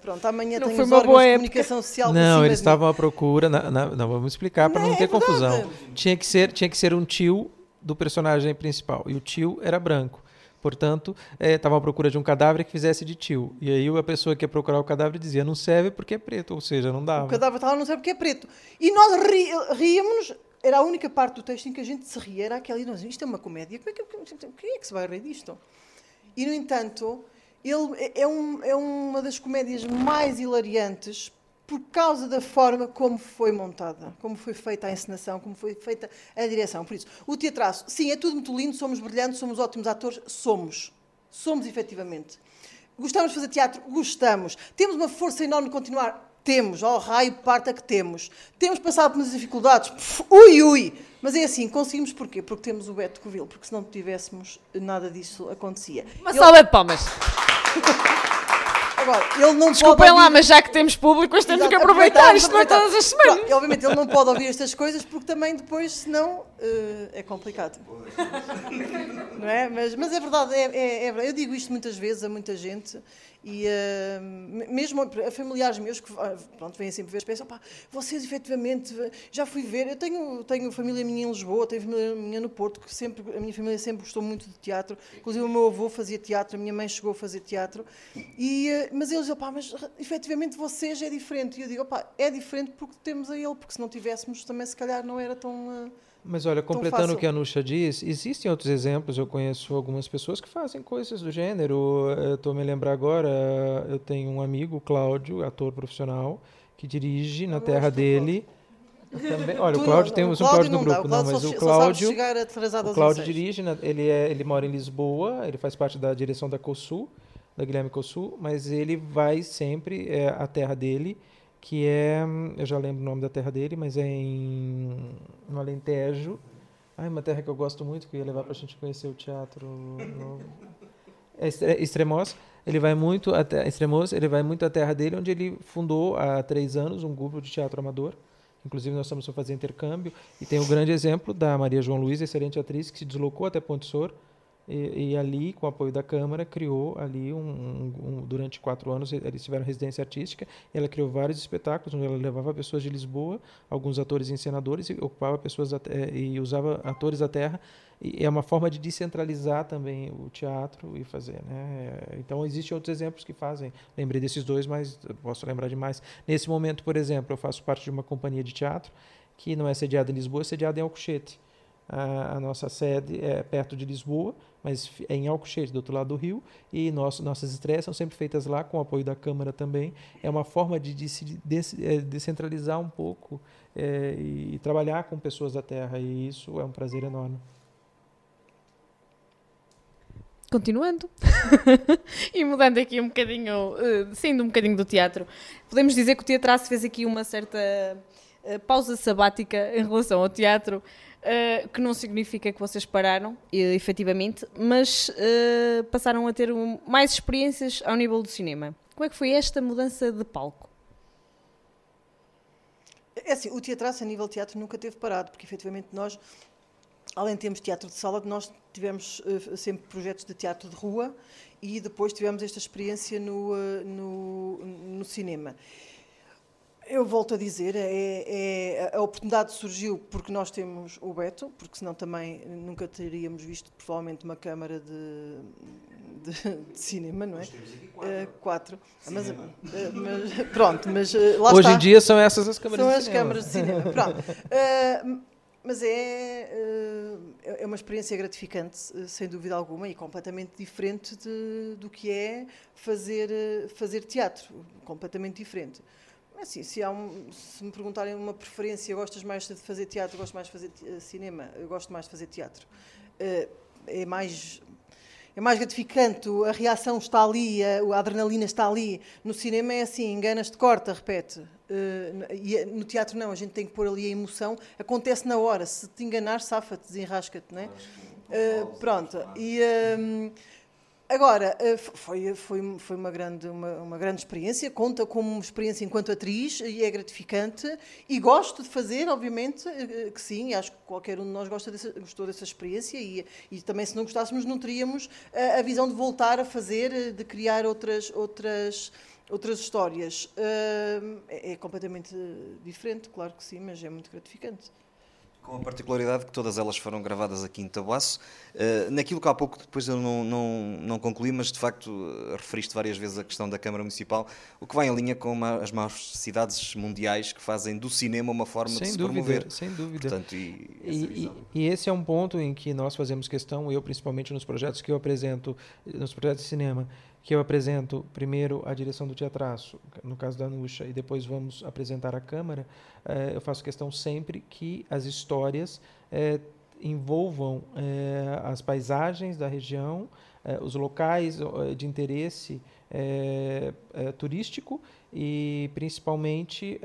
Pronto, amanhã Não tenho foi os uma órgãos boa de época. comunicação social Não, eles estavam à procura. na- na- não, vamos explicar para Não, não, ter é confusão. Tinha que, ser, tinha que ser um tio do personagem principal. E o tio era branco. Portanto, estava à procura de um cadáver que fizesse de tio. E aí a pessoa que ia procurar o cadáver dizia, não serve porque é preto, ou seja, não dava. O cadáver estava não sei porque é preto. E nós ri, ríamos, era a única parte do texto em que a gente se ria, era aquela e nós, isto é uma comédia, como é que, quem é que se vai rir disto? E, no entanto, ele é- é, um- é uma das comédias mais hilariantes por causa da forma como foi montada, como foi feita a encenação, como foi feita a direção. Por isso, o teatraço, sim, é tudo muito lindo, somos brilhantes, somos ótimos atores, somos. Somos, efetivamente. Gostamos de fazer teatro? Gostamos. Temos uma força enorme de continuar? Temos. Ao raio parta que temos. Temos passado por muitas dificuldades? Pff, ui, ui. Mas é assim, conseguimos porquê? Porque temos o Beto Covil, porque se não tivéssemos, nada disso acontecia. Uma Ele- salva de palmas. Agora, ele não Desculpem pode lá, mas já que temos público, hoje temos que aproveitar. Isto não é todas as semanas. E, obviamente ele não pode ouvir estas coisas porque também depois, senão, eh, é complicado. Não é? Mas, mas é verdade, é, é- é verdade. Eu digo isto muitas vezes a muita gente e me- mesmo a familiares meus que ah, pronto, vêm sempre ver, pensam, pá, vocês efetivamente, já fui ver, eu tenho, tenho família minha em Lisboa, tenho família minha no Porto, que sempre, a minha família sempre gostou muito de teatro, inclusive o meu avô fazia teatro, a minha mãe chegou a fazer teatro, e, eh, mas eles dizem, mas efetivamente vocês é diferente. E eu digo, é diferente porque temos a ele, porque se não tivéssemos também se calhar não era tão... eh, Mas olha, Tão completando o que a Nusha diz, existem outros exemplos. Eu conheço algumas pessoas que fazem coisas do gênero. Estou me lembrar agora, eu tenho um amigo, Cláudio, ator profissional, que dirige na Eu terra do dele. Também, olha, o Tu Cláudio não- temos um Cláudio Cláudio no não dá, grupo, não, só mas che- o Cláudio, o Cláudio dirige, ele, é, ele mora em Lisboa, ele faz parte da direção da COSUL, da Guilherme COSUL, mas ele vai sempre é, à terra dele, que é, eu já lembro o nome da terra dele, mas é em no Alentejo. Ai, uma terra que eu gosto muito, que eu ia levar pra gente conhecer o teatro novo. É Estre- Estremoz. Ele vai muito até Estremoz, ele vai muito à terra dele, onde ele fundou há três anos um grupo de teatro amador. Inclusive nós estamos a fazer intercâmbio e tem o grande exemplo da Maria João Luiz, excelente atriz, que se deslocou até Ponte Sor e, e ali, com o apoio da Câmara, criou ali um, um- um- durante quatro anos eles tiveram residência artística. Ela criou vários espetáculos onde ela levava pessoas de Lisboa, alguns atores e encenadores e ocupava pessoas e usava atores da terra. E é uma forma de descentralizar também o teatro e fazer, né? Então existem outros exemplos que fazem. Lembrei desses dois, mas posso lembrar de mais. Nesse momento, por exemplo, eu faço parte de uma companhia de teatro que não é sediada em Lisboa, é sediada em Alcochete. A, a nossa sede é perto de Lisboa, mas é em Alcochete, do outro lado do rio, e nosso, nossas estreias são sempre feitas lá, com o apoio da Câmara também. É uma forma de, de se des- eh, descentralizar um pouco eh, e, trabalhar com pessoas da terra, e isso é um prazer enorme. Continuando. e mudando aqui um bocadinho, eh, saindo um bocadinho do teatro, podemos dizer que o teatraço fez aqui uma certa eh, pausa sabática em relação ao teatro, eh, que não significa que vocês pararam, efetivamente, mas eh, passaram a ter um- mais experiências ao nível do cinema. Como é que foi esta mudança de palco? É assim, o teatraço a nível teatro nunca teve parado, porque efetivamente nós, além de termos teatro de sala, nós tivemos eh, sempre projetos de teatro de rua e depois tivemos esta experiência no, no, no cinema. Eu volto a dizer, é, é- a oportunidade surgiu porque nós temos o Beto, porque senão também nunca teríamos visto provavelmente uma câmara de, de, de cinema, não é? Eh, quatro. Ah, Mas, eh, mas- pronto, mas lá Hoje está. em dia são essas as câmeras São de as cinema. câmaras de cinema. Pronto. Uh, mas é, uh, é uma experiência gratificante, uh, sem dúvida alguma, e completamente diferente de- do que é fazer, uh, fazer teatro. Completamente diferente. Mas, Assim, se, um- se me perguntarem uma preferência, gostas mais de fazer teatro, gosto mais de fazer te- cinema, eu gosto mais de fazer teatro. Uh, é mais é mais gratificante, a reação está ali, a, adrenalina está ali. No cinema é assim, enganas-te, corta, repete. Uh, e eh, no teatro não, a gente tem que pôr ali a emoção, acontece na hora. Se te enganares, safa-te, desenrasca-te, não é? Uh, pronto. E, um, Agora, eh, foi, foi, foi uma, grande, uma, uma grande experiência, conta como experiência enquanto atriz e é gratificante. E gosto de fazer, obviamente, eh, que sim, acho que qualquer um de nós gosta gostou dessa experiência e, e também, se não gostássemos, não teríamos eh, a visão de voltar a fazer, eh, de criar outras, outras, outras histórias. Eh, É, é completamente diferente, claro que sim, mas é muito gratificante. Com a particularidade que todas elas foram gravadas aqui em Tabuaço. Uh, naquilo que há pouco depois eu não, não, não concluí, mas de facto uh, referiste várias vezes a questão da Câmara Municipal, o que vai em linha com uma, as maiores cidades mundiais que fazem do cinema uma forma de Sem se dúvida, promover. sem dúvida. Portanto, e, E, visão. e- e esse é um ponto em que nós fazemos questão, eu principalmente nos projetos que eu apresento, nos projetos de cinema, que eu apresento primeiro a direção do teatraço, no caso da Nuxa, e depois vamos apresentar a Câmara, eh, eu faço questão sempre que as histórias eh, envolvam eh, as paisagens da região, os locais de interesse turístico e principalmente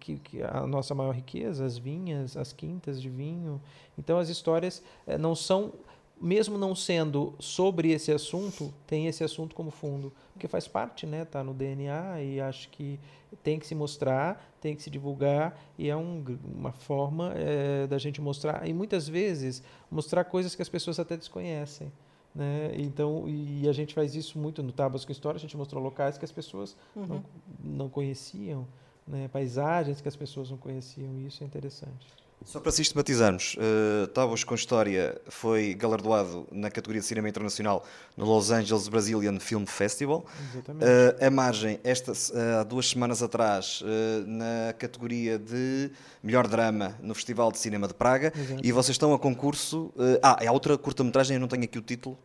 que, que, a nossa maior riqueza, as vinhas, as quintas de vinho. Então as histórias não são, mesmo não sendo sobre esse assunto, tem esse assunto como fundo, porque faz parte, né? Tá no DNA e acho que tem que se mostrar, tem que se divulgar e é um uma forma eh, da gente mostrar e muitas vezes mostrar coisas que as pessoas até desconhecem. Né? Então, e a gente faz isso muito no Tábuas com História, a gente mostrou locais que as pessoas não, não conheciam, né? paisagens que as pessoas não conheciam, e isso é interessante. Só para sistematizarmos, uh, Tábuas com História foi galardoado na categoria de cinema internacional no Los Angeles Brazilian Film Festival. Exatamente. Uh, a margem, esta, uh, há duas semanas atrás, uh, na categoria de melhor drama no Festival de Cinema de Praga. Exato. E vocês estão a concurso. uh, ah, é a outra curta-metragem, eu não tenho aqui o título.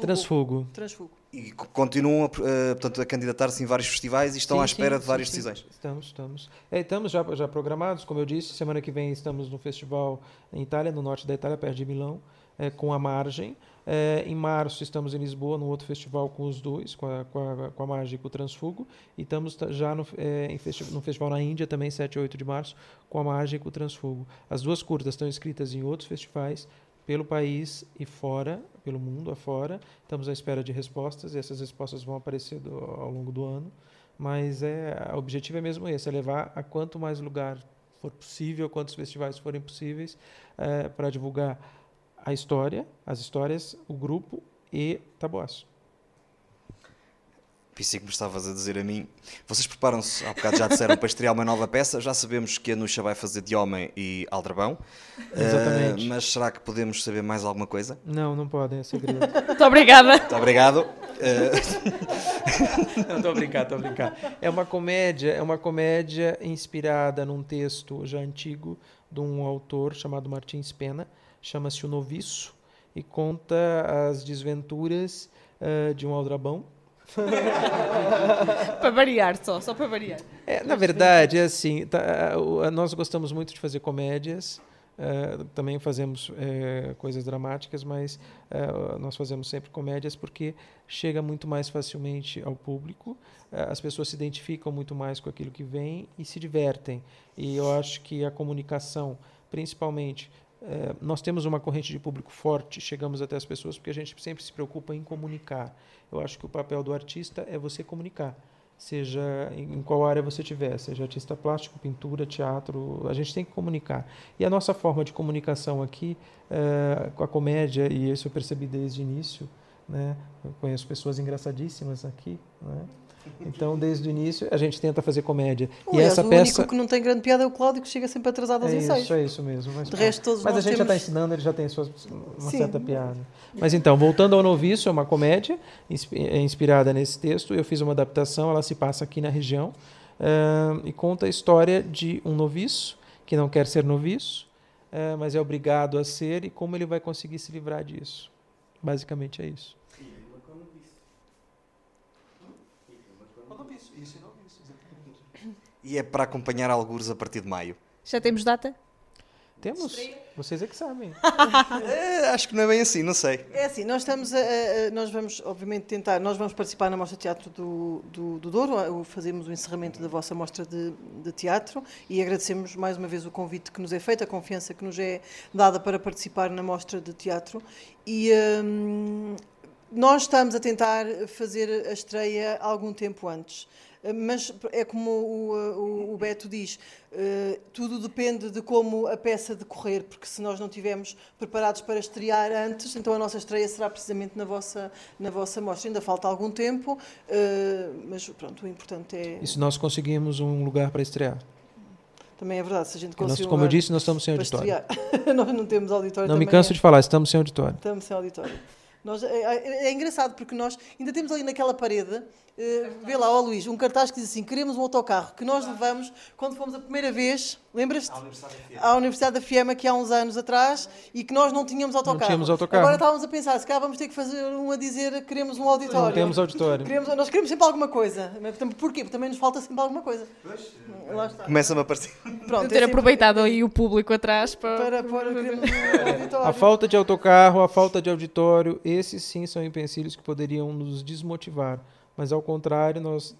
Transfugo. Transfugo. E co- continuam a, uh, portanto, a candidatar-se em vários festivais e estão Sim, à espera sim, de várias sim, decisões. Estamos, estamos. É, estamos já, já programados, como eu disse, semana que vem estamos no festival em Itália, no norte da Itália, perto de Milão, é, com a Margem. É, em março estamos em Lisboa, no outro festival com os dois, com a, com a, com a Margem e com o Transfugo. E estamos ta- já no, é, em festi no festival na Índia, também 7 e 8 de março, com a Margem e com o Transfugo. As duas curtas estão inscritas em outros festivais pelo país e fora, pelo mundo afora. Estamos à espera de respostas e essas respostas vão aparecer do- ao longo do ano. Mas é, o objetivo é mesmo esse, é levar a quanto mais lugar for possível, quantos festivais forem possíveis, para divulgar a história, as histórias, o grupo e Taboaço. Pensei que me estavas a dizer a mim. Vocês preparam-se, há bocado já disseram, para estrear uma nova peça. Já sabemos que a Nuxa vai fazer de homem e Aldrabão. Exatamente. Uh, mas será que podemos saber mais alguma coisa? Não, não podem, é segredo. Muito obrigada. Muito obrigado. Uh, Não, estou a brincar, estou a brincar. É uma comédia, é uma comédia inspirada num texto já antigo de um autor chamado Martins Pena, chama-se O Noviço, e conta as desventuras eh, de um aldrabão. para variar só, só para variar. É, na verdade, é assim, tá, o- nós gostamos muito de fazer comédias, eh, também fazemos coisas dramáticas, mas nós fazemos sempre comédias porque chega muito mais facilmente ao público, as pessoas se identificam muito mais com aquilo que vem e se divertem. E eu acho que a comunicação, principalmente, eh, nós temos uma corrente de público forte, chegamos até as pessoas porque a gente sempre se preocupa em comunicar. Eu acho que o papel do artista é você comunicar seja em qual área você tiver, seja artista plástico, pintura, teatro, a gente tem que comunicar. E a nossa forma de comunicação aqui, eh, com a comédia, e isso eu percebi desde o início, né? eu conheço pessoas engraçadíssimas aqui, né? Então desde o início a gente tenta fazer comédia. e Aliás, essa o peça... único que não tem grande piada é o Cláudio, que chega sempre atrasado aos É ensaios. isso, é isso mesmo. Mas, De resto, todos mas a gente já está temos- ensinando, ele já tem suas, uma Sim. certa piada. Mas então, voltando ao Noviço, é uma comédia é inspirada nesse texto. Eu fiz uma adaptação, ela se passa aqui na região ah, e conta a história de um noviço que não quer ser noviço, ah, mas é obrigado a ser e como ele vai conseguir se livrar disso. Basicamente é isso. E é para acompanhar algures a partir de maio. Já temos data? Temos? Vocês é que sabem. É, acho que não é bem assim, não sei. É assim, nós estamos a, a- nós vamos obviamente tentar, nós vamos participar na Mostra de Teatro do, do, do Douro, fazemos o encerramento da vossa mostra de, de teatro e agradecemos mais uma vez o convite que nos é feito, a confiança que nos é dada para participar na Mostra de Teatro e hum, Nós estamos a tentar fazer a estreia algum tempo antes. Mas é como o, o- o Beto diz, eh, tudo depende de como a peça decorrer, porque se nós não estivermos preparados para estrear antes, então a nossa estreia será precisamente na vossa, na vossa mostra. Ainda falta algum tempo, eh, mas pronto, o importante é. E se nós conseguimos um lugar para estrear? Também é verdade, se a gente conseguir. como eu disse, nós estamos sem auditório. nós não temos auditório Não me canso é. de falar, estamos sem auditório. Estamos sem auditório. Nós, é, é- é engraçado porque nós ainda temos ali naquela parede, eh, vê lá, ó Luís, um cartaz que diz assim: queremos um autocarro que nós levamos quando fomos a primeira vez, lembras-te? À Universidade da Fiema, que há uns anos atrás, e que nós não tínhamos autocarro. tínhamos autocarro. Agora estávamos a pensar, se calhar vamos ter que fazer um a dizer queremos um auditório. Não temos auditório. Queremos- nós queremos sempre alguma coisa. Porquê? Porque também nos falta sempre alguma coisa. Está. Começa-me a aparecer. Pronto, De ter é sempre aproveitado aí o público atrás para. Para queremos um. A falta de autocarro, a falta de auditório, esses sim são empecilhos que poderiam nos desmotivar. Mas ao contrário, nós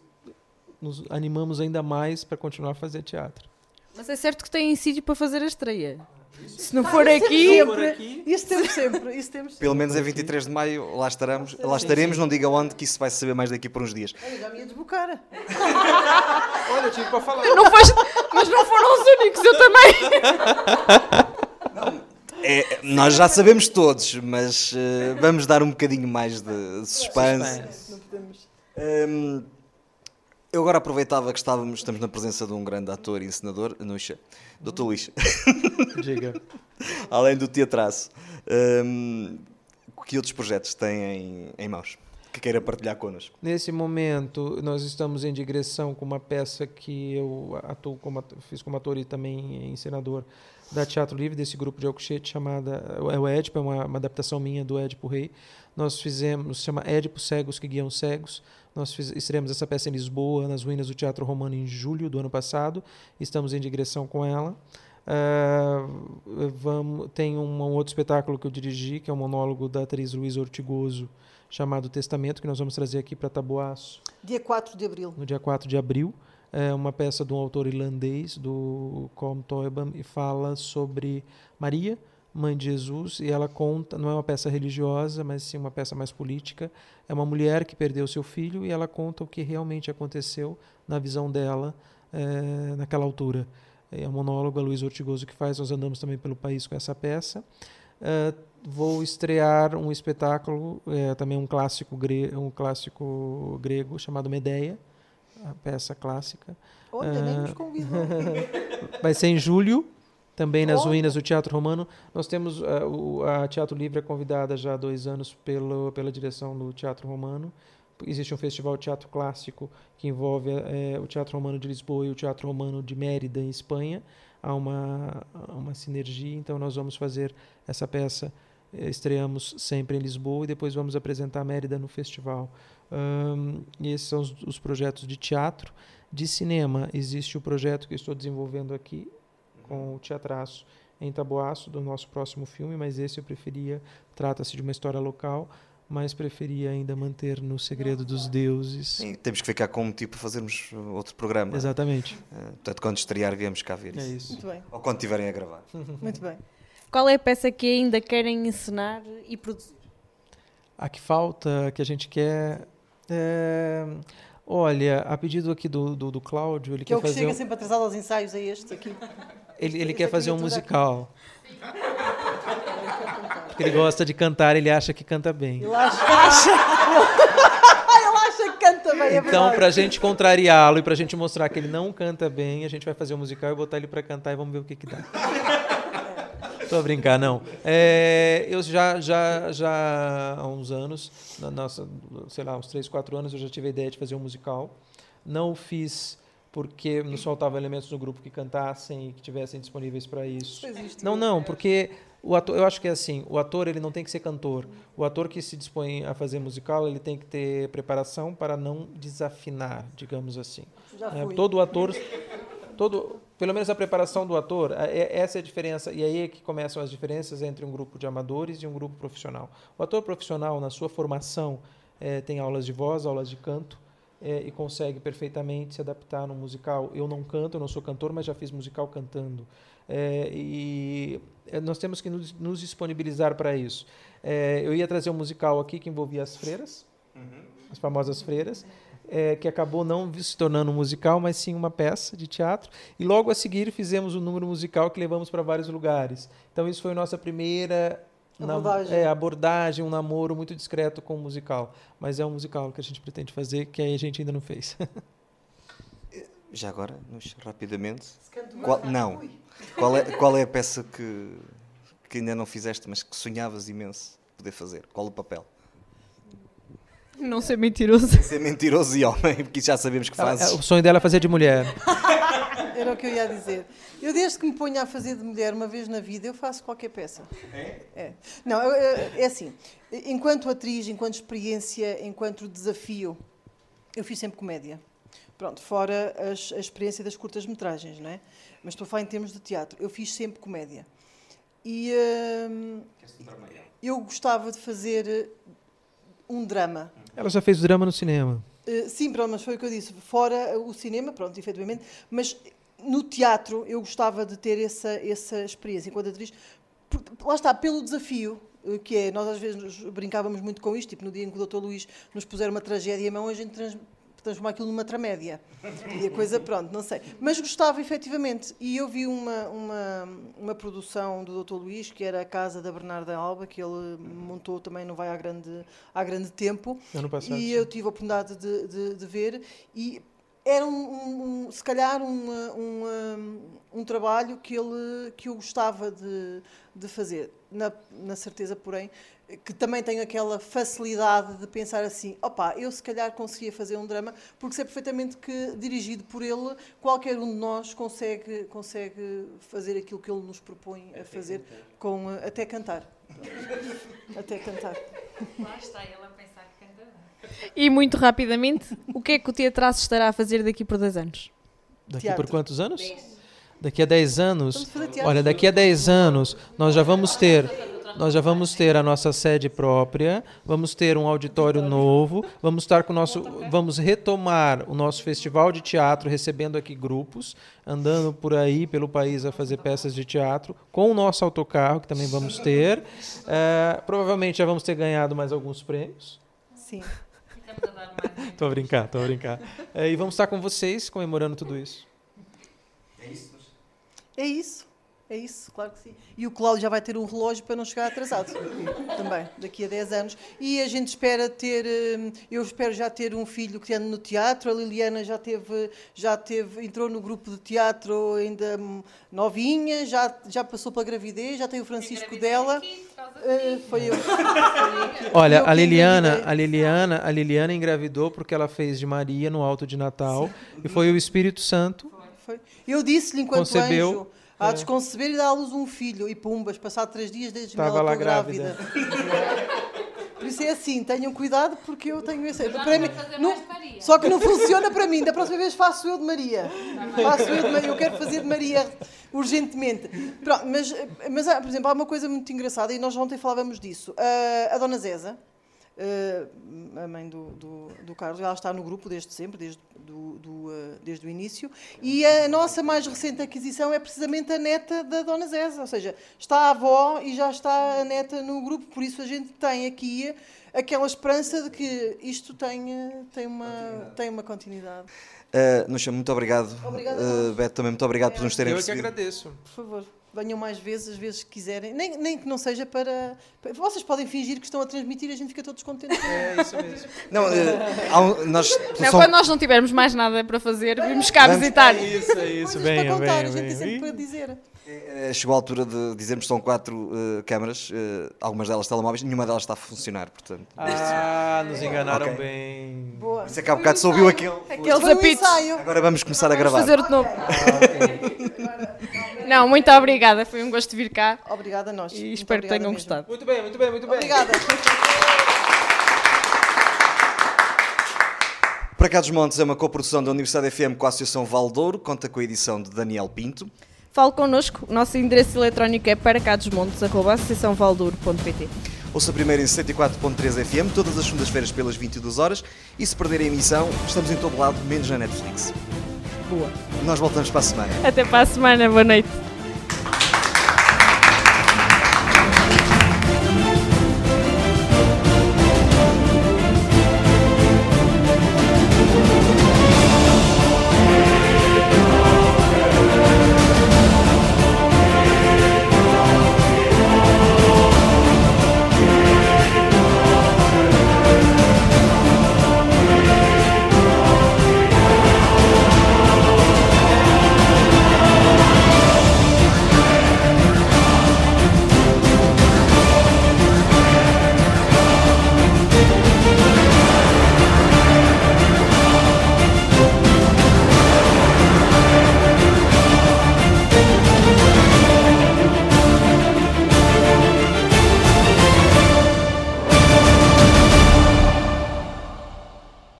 nos animamos ainda mais para continuar a fazer teatro. Mas é certo que tem sítio para fazer a estreia. Se não for aqui. Sempre. Isso temos sempre. Isso temos sempre. Pelo menos é 23 de maio, lá estaremos. Lá estaremos, não diga onde, que isso vai se saber mais daqui por uns dias. Olha, já me ia desbocar. Olha, eu tive para falar. Não faz... Mas não foram os únicos, eu também. É, nós já sabemos todos, mas eh, vamos dar um bocadinho mais de suspense. Não Hum, eu agora aproveitava que estávamos, estamos na presença de um grande ator e encenador, Nuxa, Dr. Luís, Diga. além do teatraço. Hum, que outros projetos têm em, em mãos que queira partilhar connosco? Nesse momento, nós estamos em digressão com uma peça que eu atuo como, fiz como ator e também encenador da Teatro Livre, desse grupo de Alcochete, chamada é o Édipo, é uma, uma adaptação minha do Édipo Rei. Nós fizemos, chama Édipo Cegos que Guiam Cegos. Nós fiz, estreamos essa peça em Lisboa, nas ruínas do Teatro Romano, em julho do ano passado. Estamos em digressão com ela. Ah, vamos, tem um, um outro espetáculo que eu dirigi, que é um monólogo da atriz Luísa Ortigoso, chamado Testamento, que nós vamos trazer aqui para Taboaço Dia 4 de abril. no dia 4 de abril. É uma peça de um autor irlandês, do Colm Toibam, e fala sobre Maria, mãe de Jesus, e ela conta, não é uma peça religiosa, mas sim uma peça mais política. É uma mulher que perdeu seu filho e ela conta o que realmente aconteceu na visão dela eh, naquela altura. É um monólogo, a Luísa Ortigoso que faz, nós andamos também pelo país com essa peça. Eh, vou estrear um espetáculo, eh, também um clássico, gre um clássico grego chamado Medeia, a peça clássica. Olha, nem nos convidou. Vai ser em julho, também nas Olha. ruínas do Teatro Romano. Nós temos ah, o- a Teatro Livre é convidada já há dois anos pelo, pela direção do Teatro Romano. Existe um festival Teatro Clássico que envolve eh, o Teatro Romano de Lisboa e o Teatro Romano de Mérida, em Espanha. Há uma, uma sinergia, então nós vamos fazer essa peça. eh, Estreamos sempre em Lisboa e depois vamos apresentar Mérida no festival. Ahn, e esses são os, os projetos de teatro. De cinema, existe o projeto que estou desenvolvendo aqui com o Teatraço em Taboaço, do nosso próximo filme, mas esse eu preferia, trata-se de uma história local, mas preferia ainda manter no segredo dos deuses. Sim, temos que ficar com um tipo para fazermos outro programa. Exatamente. Eh, portanto, quando estrear, viemos cá ver É isso. isso. Muito bem, Ou quando estiverem a gravar. muito bem. Qual é a peça que ainda querem encenar e produzir? A que falta, que a gente quer. é, Olha, a pedido aqui do, do, do Cláudio, ele Que é quer o que fazer. chega sempre atrasado aos ensaios, é este aqui. Ele, ele quer fazer um musical. Porque ele gosta de cantar, ele acha que canta bem. Ele acha, acha, ele acha que canta bem, é Então, verdade. pra gente contrariá-lo e pra gente mostrar que ele não canta bem, a gente vai fazer um musical e botar ele pra cantar e vamos ver o que que dá. Tô a brincar, não. É, eu já, já, já há uns anos, na nossa, sei lá, uns 3, 4 anos, eu já tive a ideia de fazer um musical. Não o fiz porque nos faltavam elementos no grupo que cantassem e que tivessem disponíveis para isso. Isso existe. Não, não, porque o ator, eu acho que é assim, o ator ele não tem que ser cantor. O ator que se dispõe a fazer musical, ele tem que ter preparação para não desafinar, digamos assim. É, todo ator, todo, pelo menos a preparação do ator, é- é- essa é a diferença e aí é que começam as diferenças entre um grupo de amadores e um grupo profissional. O ator profissional, na sua formação, eh, tem aulas de voz, aulas de canto, é, e consegue perfeitamente se adaptar no musical. Eu não canto, eu não sou cantor, mas já fiz musical cantando. É, e é, nós temos que nos, nos disponibilizar para isso. É, eu ia trazer um musical aqui que envolvia as freiras, as famosas freiras, é, que acabou não se tornando um musical, mas sim uma peça de teatro. E logo a seguir fizemos um número musical que levamos para vários lugares. Então isso foi nossa primeira Abordagem. é, abordagem, um namoro muito discreto com o musical. Mas é um musical que a gente pretende fazer, que a gente ainda não fez. Já agora, nos- rapidamente. Se canto Qual- não. Qual é, qual é a peça que, que ainda não fizeste, mas que sonhavas imenso poder fazer? Qual o papel? Não ser mentiroso. Ser mentiroso e homem, porque já sabemos que Ela- fazes. o sonho dela é fazer de mulher. Era o que eu ia dizer. Eu, desde que me ponho a fazer de mulher uma vez na vida, eu faço qualquer peça. É? Não, eu- eu- é assim. Enquanto atriz, enquanto experiência, enquanto desafio, eu fiz sempre comédia. Pronto, fora as- a experiência das curtas-metragens, não é? Mas estou a falar em termos de teatro. Eu fiz sempre comédia. E hum, eu gostava de fazer um drama. Ela já fez drama no cinema. Uh, Sim, pronto, mas foi o que eu disse. Fora o cinema, pronto, efetivamente. Mas no teatro eu gostava de ter essa, essa experiência enquanto atriz. Lá está, pelo desafio, uh, que é, nós às vezes brincávamos muito com isto, tipo no dia em que o Dr. Luís nos puser uma tragédia à mão, a gente trans, transforma aquilo numa tramédia. E a coisa, pronto, não sei. Mas gostava efetivamente. E eu vi uma, uma, uma produção do Dr. Luís, que era a Casa da Bernarda Alba, que ele montou também, não vai há grande, há grande tempo. Ano passado. E eu tive a oportunidade de, de- de ver e era um, um- um- se calhar um, um, um, um trabalho que ele que eu gostava de, de fazer na, na certeza porém que também tenho aquela facilidade de pensar assim, opá, eu se calhar conseguia fazer um drama, porque sei perfeitamente que, dirigido por ele, qualquer um de nós consegue, consegue fazer aquilo que ele nos propõe a fazer, com, eh, até cantar. Até cantar. Lá está ele a pensar. E muito rapidamente, o que é que o Teatraço estará a fazer daqui por dois anos? Daqui Teatro. por quantos anos? Daqui a 10 anos. Olha, daqui a 10 anos nós já vamos ter nós já vamos ter a nossa sede própria, vamos ter um auditório novo, vamos estar com o nosso vamos retomar o nosso festival de teatro recebendo aqui grupos, andando por aí pelo país a fazer peças de teatro com o nosso autocarro que também vamos ter. Eh, provavelmente já vamos ter ganhado mais alguns prêmios. Sim. Estamos a brincar, tô a brincar. Eh, e vamos estar com vocês comemorando tudo isso. É isso, é isso, claro que sim. E o Cláudio já vai ter um relógio para não chegar atrasado. Também, daqui a 10 anos. E a gente espera ter, hum, eu espero já ter um filho que anda no teatro. A Liliana já teve, já teve, entrou no grupo de teatro ainda hum, novinha, já, já passou pela gravidez, já tem o Francisco dela. Uh, foi eu. Foi eu que- Olha, a Liliana, a Liliana, a Liliana engravidou porque ela fez de Maria no alto de Natal e foi o Espírito Santo. Foi. Eu disse-lhe enquanto Concebeu, anjo, há é. de conceber e dar à luz um filho. E pumbas, passado três dias desde que Estava ela lá estou grávida. Por isso é assim, tenham cuidado porque eu tenho esse. Para mim, não- só que não funciona para mim. Da próxima vez faço eu de Maria. Faço eu de Maria. Eu quero fazer de Maria urgentemente. Pronto, mas, mas por exemplo, há uma coisa muito engraçada e nós ontem falávamos disso. Ah, a Dona Zeza, a mãe do, do, do Carlos, ela está no grupo desde sempre, desde, do, do, ah, desde o início. E a nossa mais recente aquisição é precisamente a neta da Dona Zeza. Ou seja, está a avó e já está a neta no grupo. Por isso a gente tem aqui aquela esperança de que isto tenha, tem, uma, tem uma continuidade. Uh, Nuxa, muito obrigado. Obrigada a Uh. Beto, também muito obrigado por nos terem Eu é que recebido. agradeço. Por favor, venham mais vezes, as vezes que quiserem. Nem, nem que não seja para, para- Vocês podem fingir que estão a transmitir e a gente fica todos contentes. É isso mesmo. Não, uh, um- nós Não, som- quando nós não tivermos mais nada para fazer, vimos cá Vamos- visitar. É isso, é isso. Coisas Venham, para contar, a venham, gente tem sempre venham. para dizer. Uh, chegou a altura de dizermos que são quatro uh, câmaras, uh, algumas delas telemóveis, nenhuma delas está a funcionar, portanto. Ah, nos enganaram Ok. bem. Boa. Isso é que há bocado se ouviu aquele. Aqueles apitos. Agora vamos começar a Vamos gravar. fazer de novo. Não, muito obrigada. Foi um gosto vir cá Obrigada a nós. e Muito espero que tenham mesmo. gostado. Muito bem, muito bem, muito bem. Obrigada. Para cá dos Montes é uma coprodução da Universidade FM com a Associação Valdouro, conta com a edição de Daniel Pinto. Fale connosco. O nosso endereço eletrónico é para cá dos montes, arroba associaçãovalduro.pt. O Ouça primeiro em 64.3 FM, todas as segundas-feiras pelas 22 horas. E se perder a emissão, estamos em todo lado, menos na Netflix. Boa. Nós voltamos para a semana. Até para a semana. Boa noite.